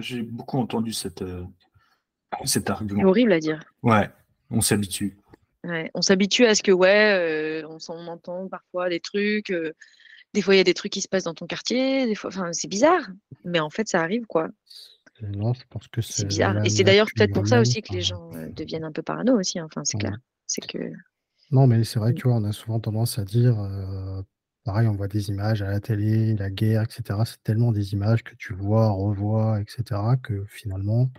J'ai beaucoup entendu cette, euh, cet argument. C'est horrible à dire. Ouais, on s'habitue. Ouais, on s'habitue à ce que, ouais, euh, on, on, entend parfois des trucs. Euh, des fois, il y a des trucs qui se passent dans ton quartier. Des fois, enfin, c'est bizarre, mais en fait, ça arrive, quoi. Non, je pense que c'est bizarre. Et c'est d'ailleurs peut-être pour ça aussi que les gens deviennent un peu parano aussi. Enfin, c'est clair. C'est que. Non, mais c'est vrai que tu vois, on a souvent tendance à dire Pareil, on voit des images à la télé, la guerre, etc. C'est tellement des images que tu vois, revois, etc., que finalement,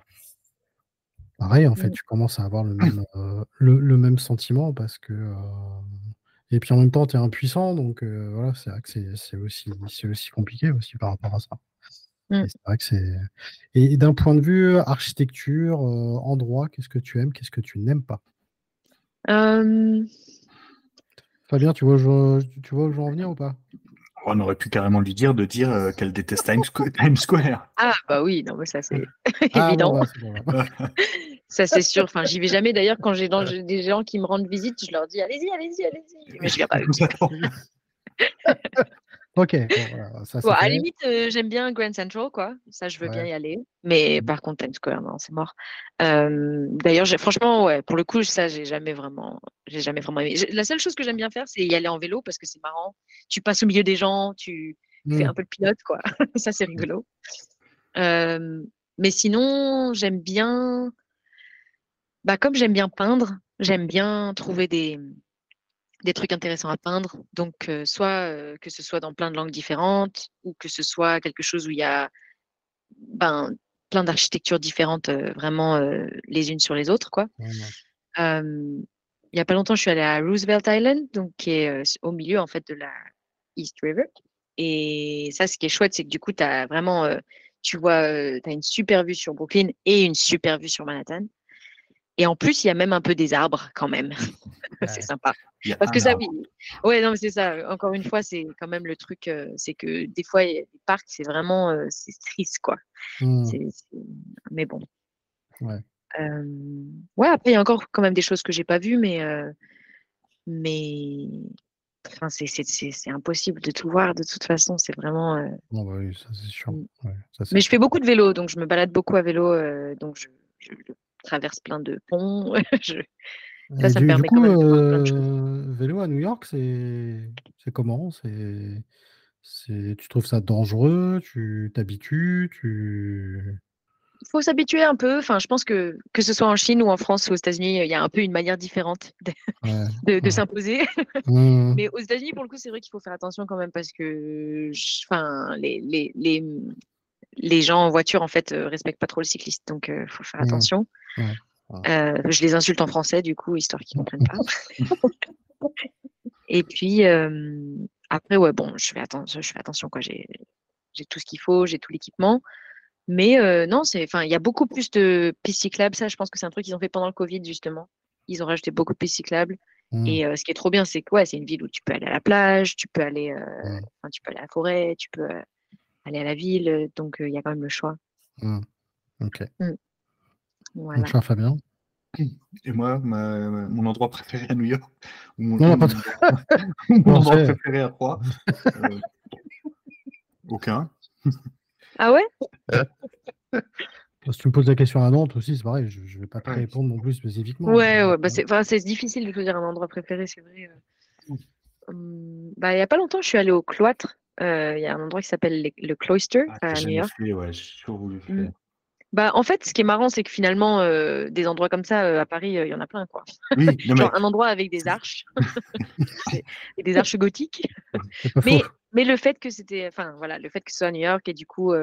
pareil, en fait, mmh. tu commences à avoir le même, euh, le, même sentiment parce que. Euh, et puis en même temps, tu es impuissant, donc euh, voilà, c'est vrai que c'est aussi, aussi compliqué aussi par rapport à ça. Mmh. c'est vrai que c'est. Et d'un point de vue architecture, endroit, qu'est-ce que tu aimes, qu'est-ce que tu n'aimes pas? Fabien, tu vois, tu vois où je veux en venir ou pas? On aurait pu carrément lui dire de dire euh, qu'elle déteste Times, Square. Ah bah oui, non mais ça c'est ah, évident. Bah, ça c'est sûr. Enfin, j'y vais jamais. D'ailleurs, quand j'ai des gens qui me rendent visite, je leur dis allez-y, allez-y, allez-y. Mais je viens pas. Ok. Bon, à la limite, euh, j'aime bien Grand Central, quoi. Ça, je veux bien y aller. Mais mmh. par contre, Times Square, non, c'est mort. D'ailleurs, franchement, ouais, pour le coup, ça, j'ai jamais vraiment, j'ai jamais vraiment aimé. La seule chose que j'aime bien faire, c'est y aller en vélo parce que c'est marrant. Tu passes au milieu des gens, tu fais mmh. un peu le pilote, quoi. ça, c'est mmh. rigolo. mais sinon, j'aime bien, bah, comme j'aime bien peindre, j'aime bien trouver des des trucs intéressants à peindre. Donc, euh, soit euh, que ce soit dans plein de langues différentes ou que ce soit quelque chose où il y a ben, plein d'architectures différentes, euh, vraiment les unes sur les autres. Quoi. il n'y a pas longtemps, je suis allée à Roosevelt Island, donc, qui est au milieu en fait de la East River. Et ça, ce qui est chouette, c'est que du coup, tu as vraiment, tu vois, tu as une super vue sur Brooklyn et une super vue sur Manhattan. Et en plus, il y a même un peu des arbres quand même. c'est sympa. Parce que ça, oui. Ouais, non, mais c'est ça. Encore une fois, c'est quand même le truc, euh, c'est que des fois, les parcs, c'est vraiment, euh, c'est triste, quoi. Mmh. Mais bon. Ouais. ouais, après, il y a encore quand même des choses que j'ai pas vues, mais, euh, mais, enfin, c'est impossible de tout voir de toute façon. C'est vraiment. Non, bah oui, ça c'est sûr. Mmh. Ouais, mais je fais beaucoup de vélo, donc je me balade beaucoup à vélo, donc je, je, traverse plein de ponts. je, ça, ça me permet quand même de voir plein de choses. Euh, vélo à New York, c'est comment? C'est tu trouves ça dangereux? Tu t'habitues? Tu Il faut s'habituer un peu. Enfin, je pense que que ce soit en Chine ou en France ou aux États-Unis, il y a un peu une manière différente de, de, s'imposer. Mmh. Mais aux États-Unis, pour le coup, c'est vrai qu'il faut faire attention quand même parce que, enfin, les, les, les, les gens en voiture, en fait, euh, respectent pas trop le cycliste. Donc, il euh, faut faire mmh. attention. Euh, je les insulte en français, du coup, histoire qu'ils ne comprennent pas. et puis, après, ouais, bon, je fais, attention, je fais attention, quoi. J'ai tout ce qu'il faut, j'ai tout l'équipement. Mais non, c'est, enfin, il y a beaucoup plus de pistes cyclables. Ça, je pense que c'est un truc qu'ils ont fait pendant le Covid, justement. Ils ont rajouté beaucoup de pistes cyclables. Mmh. Et ce qui est trop bien, c'est que ouais, c'est une ville où tu peux aller à la plage, tu peux aller, tu peux aller à la forêt, tu peux aller à la ville. Donc, il y a quand même le choix. Mmh. Ok. Voilà. cher Fabien. Et moi, mon endroit préféré à New York, mon, non, mon, mon endroit préféré à Troyes, euh, aucun. Ah ouais? Si tu me poses la question à Nantes aussi, c'est pareil, je ne vais pas te répondre non plus spécifiquement. Ouais, ouais bah c'est difficile de choisir un endroit préféré, c'est vrai. Euh. Hum, bah, il n'y a pas longtemps, je suis allée au cloître. Euh, il y a un endroit qui s'appelle le Cloister ah, à New York. Fait, ouais, mmh. Bah, en fait, ce qui est marrant, c'est que finalement, euh, des endroits comme ça, euh, à Paris, euh, il y en a plein. Quoi. Oui, Genre un endroit avec des arches, et des arches gothiques. mais, mais le fait que c'était, enfin voilà, le fait que ce soit à New York et du coup,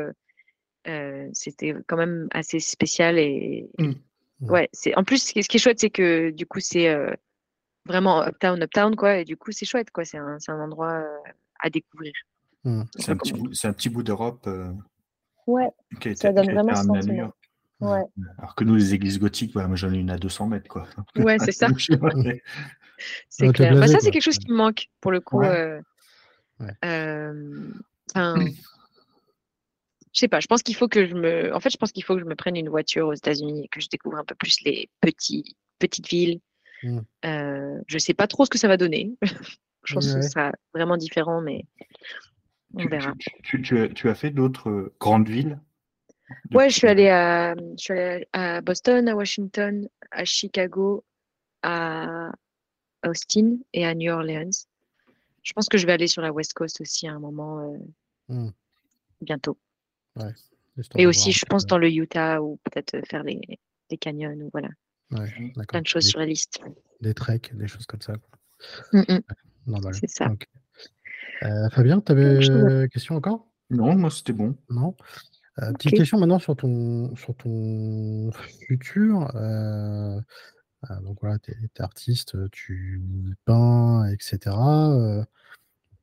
c'était quand même assez spécial et, mmh. Ouais, c'est en plus ce qui est, chouette, c'est que du coup c'est vraiment uptown, uptown quoi, et du coup c'est chouette quoi. C'est un, c'est un endroit à découvrir. Mm. C'est un, petit bout- c'est un petit bout d'Europe euh, Ouais, qui a été, Ça donne qui a été vraiment ouais. Alors que nous, les églises gothiques, bah, moi j'en ai une à 200 mètres. Quoi. Ouais, c'est ça, mais- c'est clair. Bah, ça c'est quelque chose qui me manque pour le coup. Ouais. euh, Ouais. euh, enfin, je sais pas. Je pense qu'il faut que je me. En fait, je pense qu'il faut que je me prenne une voiture aux États-Unis et que je découvre un peu plus les petits petites villes. Mm. Euh, je sais pas trop ce que ça va donner. je pense que ce sera vraiment différent, mais on tu, verra. tu- tu- tu as, tu as fait d'autres euh, grandes villes? Ouais, je suis allée à, je suis allée à Boston, à Washington, à Chicago, à Austin et à New Orleans. Je pense que je vais aller sur la West Coast aussi à un moment euh, Mm. bientôt. Et aussi, je pense dans le Utah ou peut-être euh, faire les, les canyons ou voilà, ouais, d'accord. plein de choses Des, sur la liste. des treks, des choses comme ça. Mm, mm, Normal. c'est ça. Euh, Fabien, tu avais trouve- une question encore? Non, moi c'était bon. Non Euh, Petite question maintenant sur ton, sur ton futur. euh, euh, donc voilà, tu es, artiste, tu peins, etc. Euh,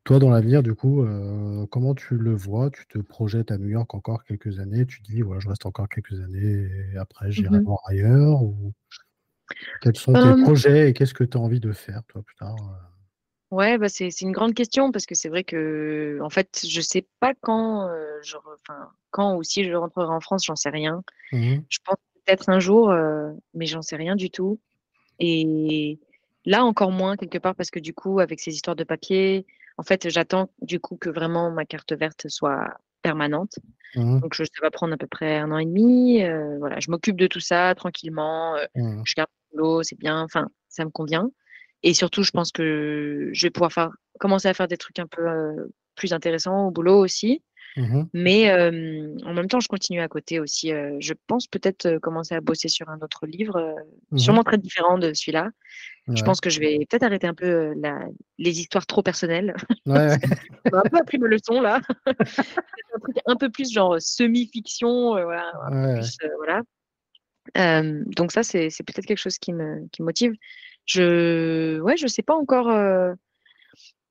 toi, dans l'avenir, du coup, euh, comment tu le vois? Tu te projettes à New York encore quelques années? Tu te dis, voilà, je reste encore quelques années et après, j'irai Mhm. voir ailleurs? Ou... Quels sont tes Euh, projets et qu'est-ce que tu as envie de faire, toi, plus tard euh? Ouais, bah c'est c'est une grande question parce que c'est vrai que en fait, je sais pas quand euh, je re- enfin quand ou si je rentrerai en France, j'en sais rien. Mhm. Je pense peut-être un jour, euh, mais j'en sais rien du tout. Et là encore moins quelque part parce que du coup, avec ces histoires de papier, en fait, j'attends du coup que vraiment ma carte verte soit permanente. Mhm. Donc je, ça va prendre à peu près un an et demi. euh, voilà, je m'occupe de tout ça tranquillement. euh, Mhm. je garde mon boulot, c'est bien. Enfin, ça me convient. Et surtout, je pense que je vais pouvoir faire, commencer à faire des trucs un peu euh, plus intéressants au boulot aussi. Mhm. Mais euh, en même temps, je continue à côté aussi. euh, je pense peut-être euh, commencer à bosser sur un autre livre, Mhm. sûrement très différent de celui-là. Je pense que je vais peut-être arrêter un peu la- les histoires trop personnelles. Ouais, ouais. On a un peu appris ma leçon là. un truc un peu plus genre semi-fiction, voilà, un peu Ouais, ouais. plus, voilà. Donc ça, c'est c'est peut-être quelque chose qui me, qui me motive. Je, ouais, je sais pas encore. euh,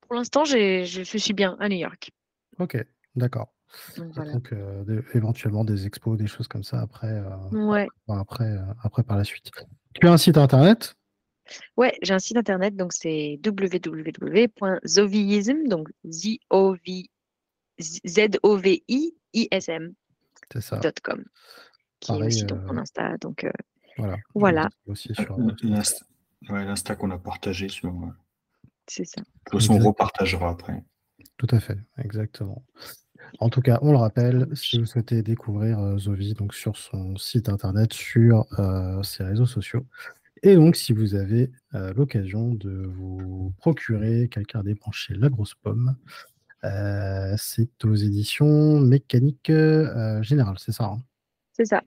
Pour l'instant, j'ai- je, je suis bien à New York. Ok, d'accord. Donc voilà. Donc, euh, des- éventuellement des expos, des choses comme ça après, euh, Ouais, enfin, après, euh, après par la suite. Tu as un site internet? Ouais, j'ai un site internet, donc c'est www.zovism, donc z o v z o v i i s m C'est ça. dot com, qui est Pareil, aussi donc euh, mon Insta. Donc euh, Voilà. Voilà. Aussi sur, ouais, l'Insta qu'on a partagé sur. euh, c'est ça. De toute façon, on repartagera après. Tout à fait, exactement. En tout cas, on le rappelle, si vous souhaitez découvrir euh, Zovi donc sur son site internet, sur euh, ses réseaux sociaux, et donc si vous avez euh, l'occasion de vous procurer quelqu'un débranché La Grosse Pomme, euh, c'est aux éditions Mécanique euh, Générale, c'est ça hein? C'est ça.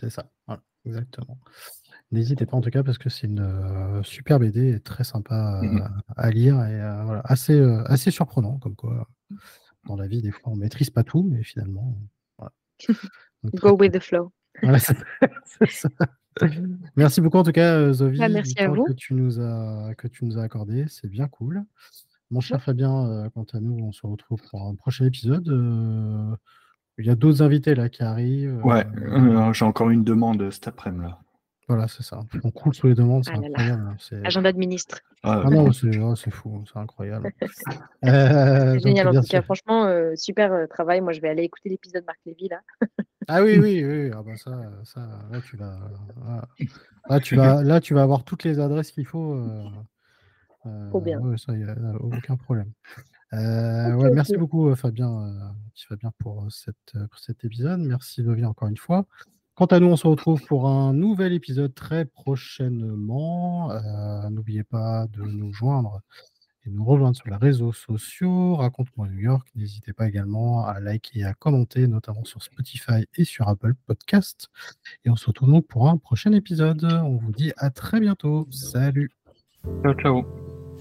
C'est ça, voilà, exactement. N'hésitez pas en tout cas parce que c'est une euh, super BD et très sympa euh, Mhm. à lire et euh, voilà, assez, euh, assez surprenant comme quoi dans la vie des fois on maîtrise pas tout mais finalement voilà. Donc, très, Go très- with the flow. Voilà, c'est- c'est ça. Merci beaucoup en tout cas euh, Zovi Ah, merci à vous. que tu nous as que tu nous as accordé, c'est bien cool. Mon cher Fabien, euh, quant à nous, on se retrouve pour un prochain épisode. Euh, il y a d'autres invités là qui arrivent. Ouais, j'ai encore une demande cet après-midi. Là. Voilà, c'est ça. On coule sous les demandes, c'est Ah incroyable. hein, Agenda de ministre. Ah, Ah non, c'est oh, c'est fou, c'est incroyable. Euh, donc, génial en tout cas. Franchement, euh, super euh, travail. Moi, je vais aller écouter l'épisode Marc Lévy là. Ah oui, oui, oui. Ah bah ça, ça, là tu vas, là, là, tu vas, là tu vas avoir toutes les adresses qu'il faut. euh, euh, Trop bien. ouais, ça, y a, aucun problème. Euh, ouais, merci beaucoup Fabien, euh, Fabien pour, cette, pour cet épisode. Merci Lovi encore une fois. Quant à nous, on se retrouve pour un nouvel épisode très prochainement. Euh, N'oubliez pas de nous joindre et nous rejoindre sur les réseaux sociaux. Raconte-moi New York. N'hésitez pas également à liker et à commenter, notamment sur Spotify et sur Apple Podcast. Et on se retrouve donc pour un prochain épisode. On vous dit à très bientôt. Salut. Ciao, ciao.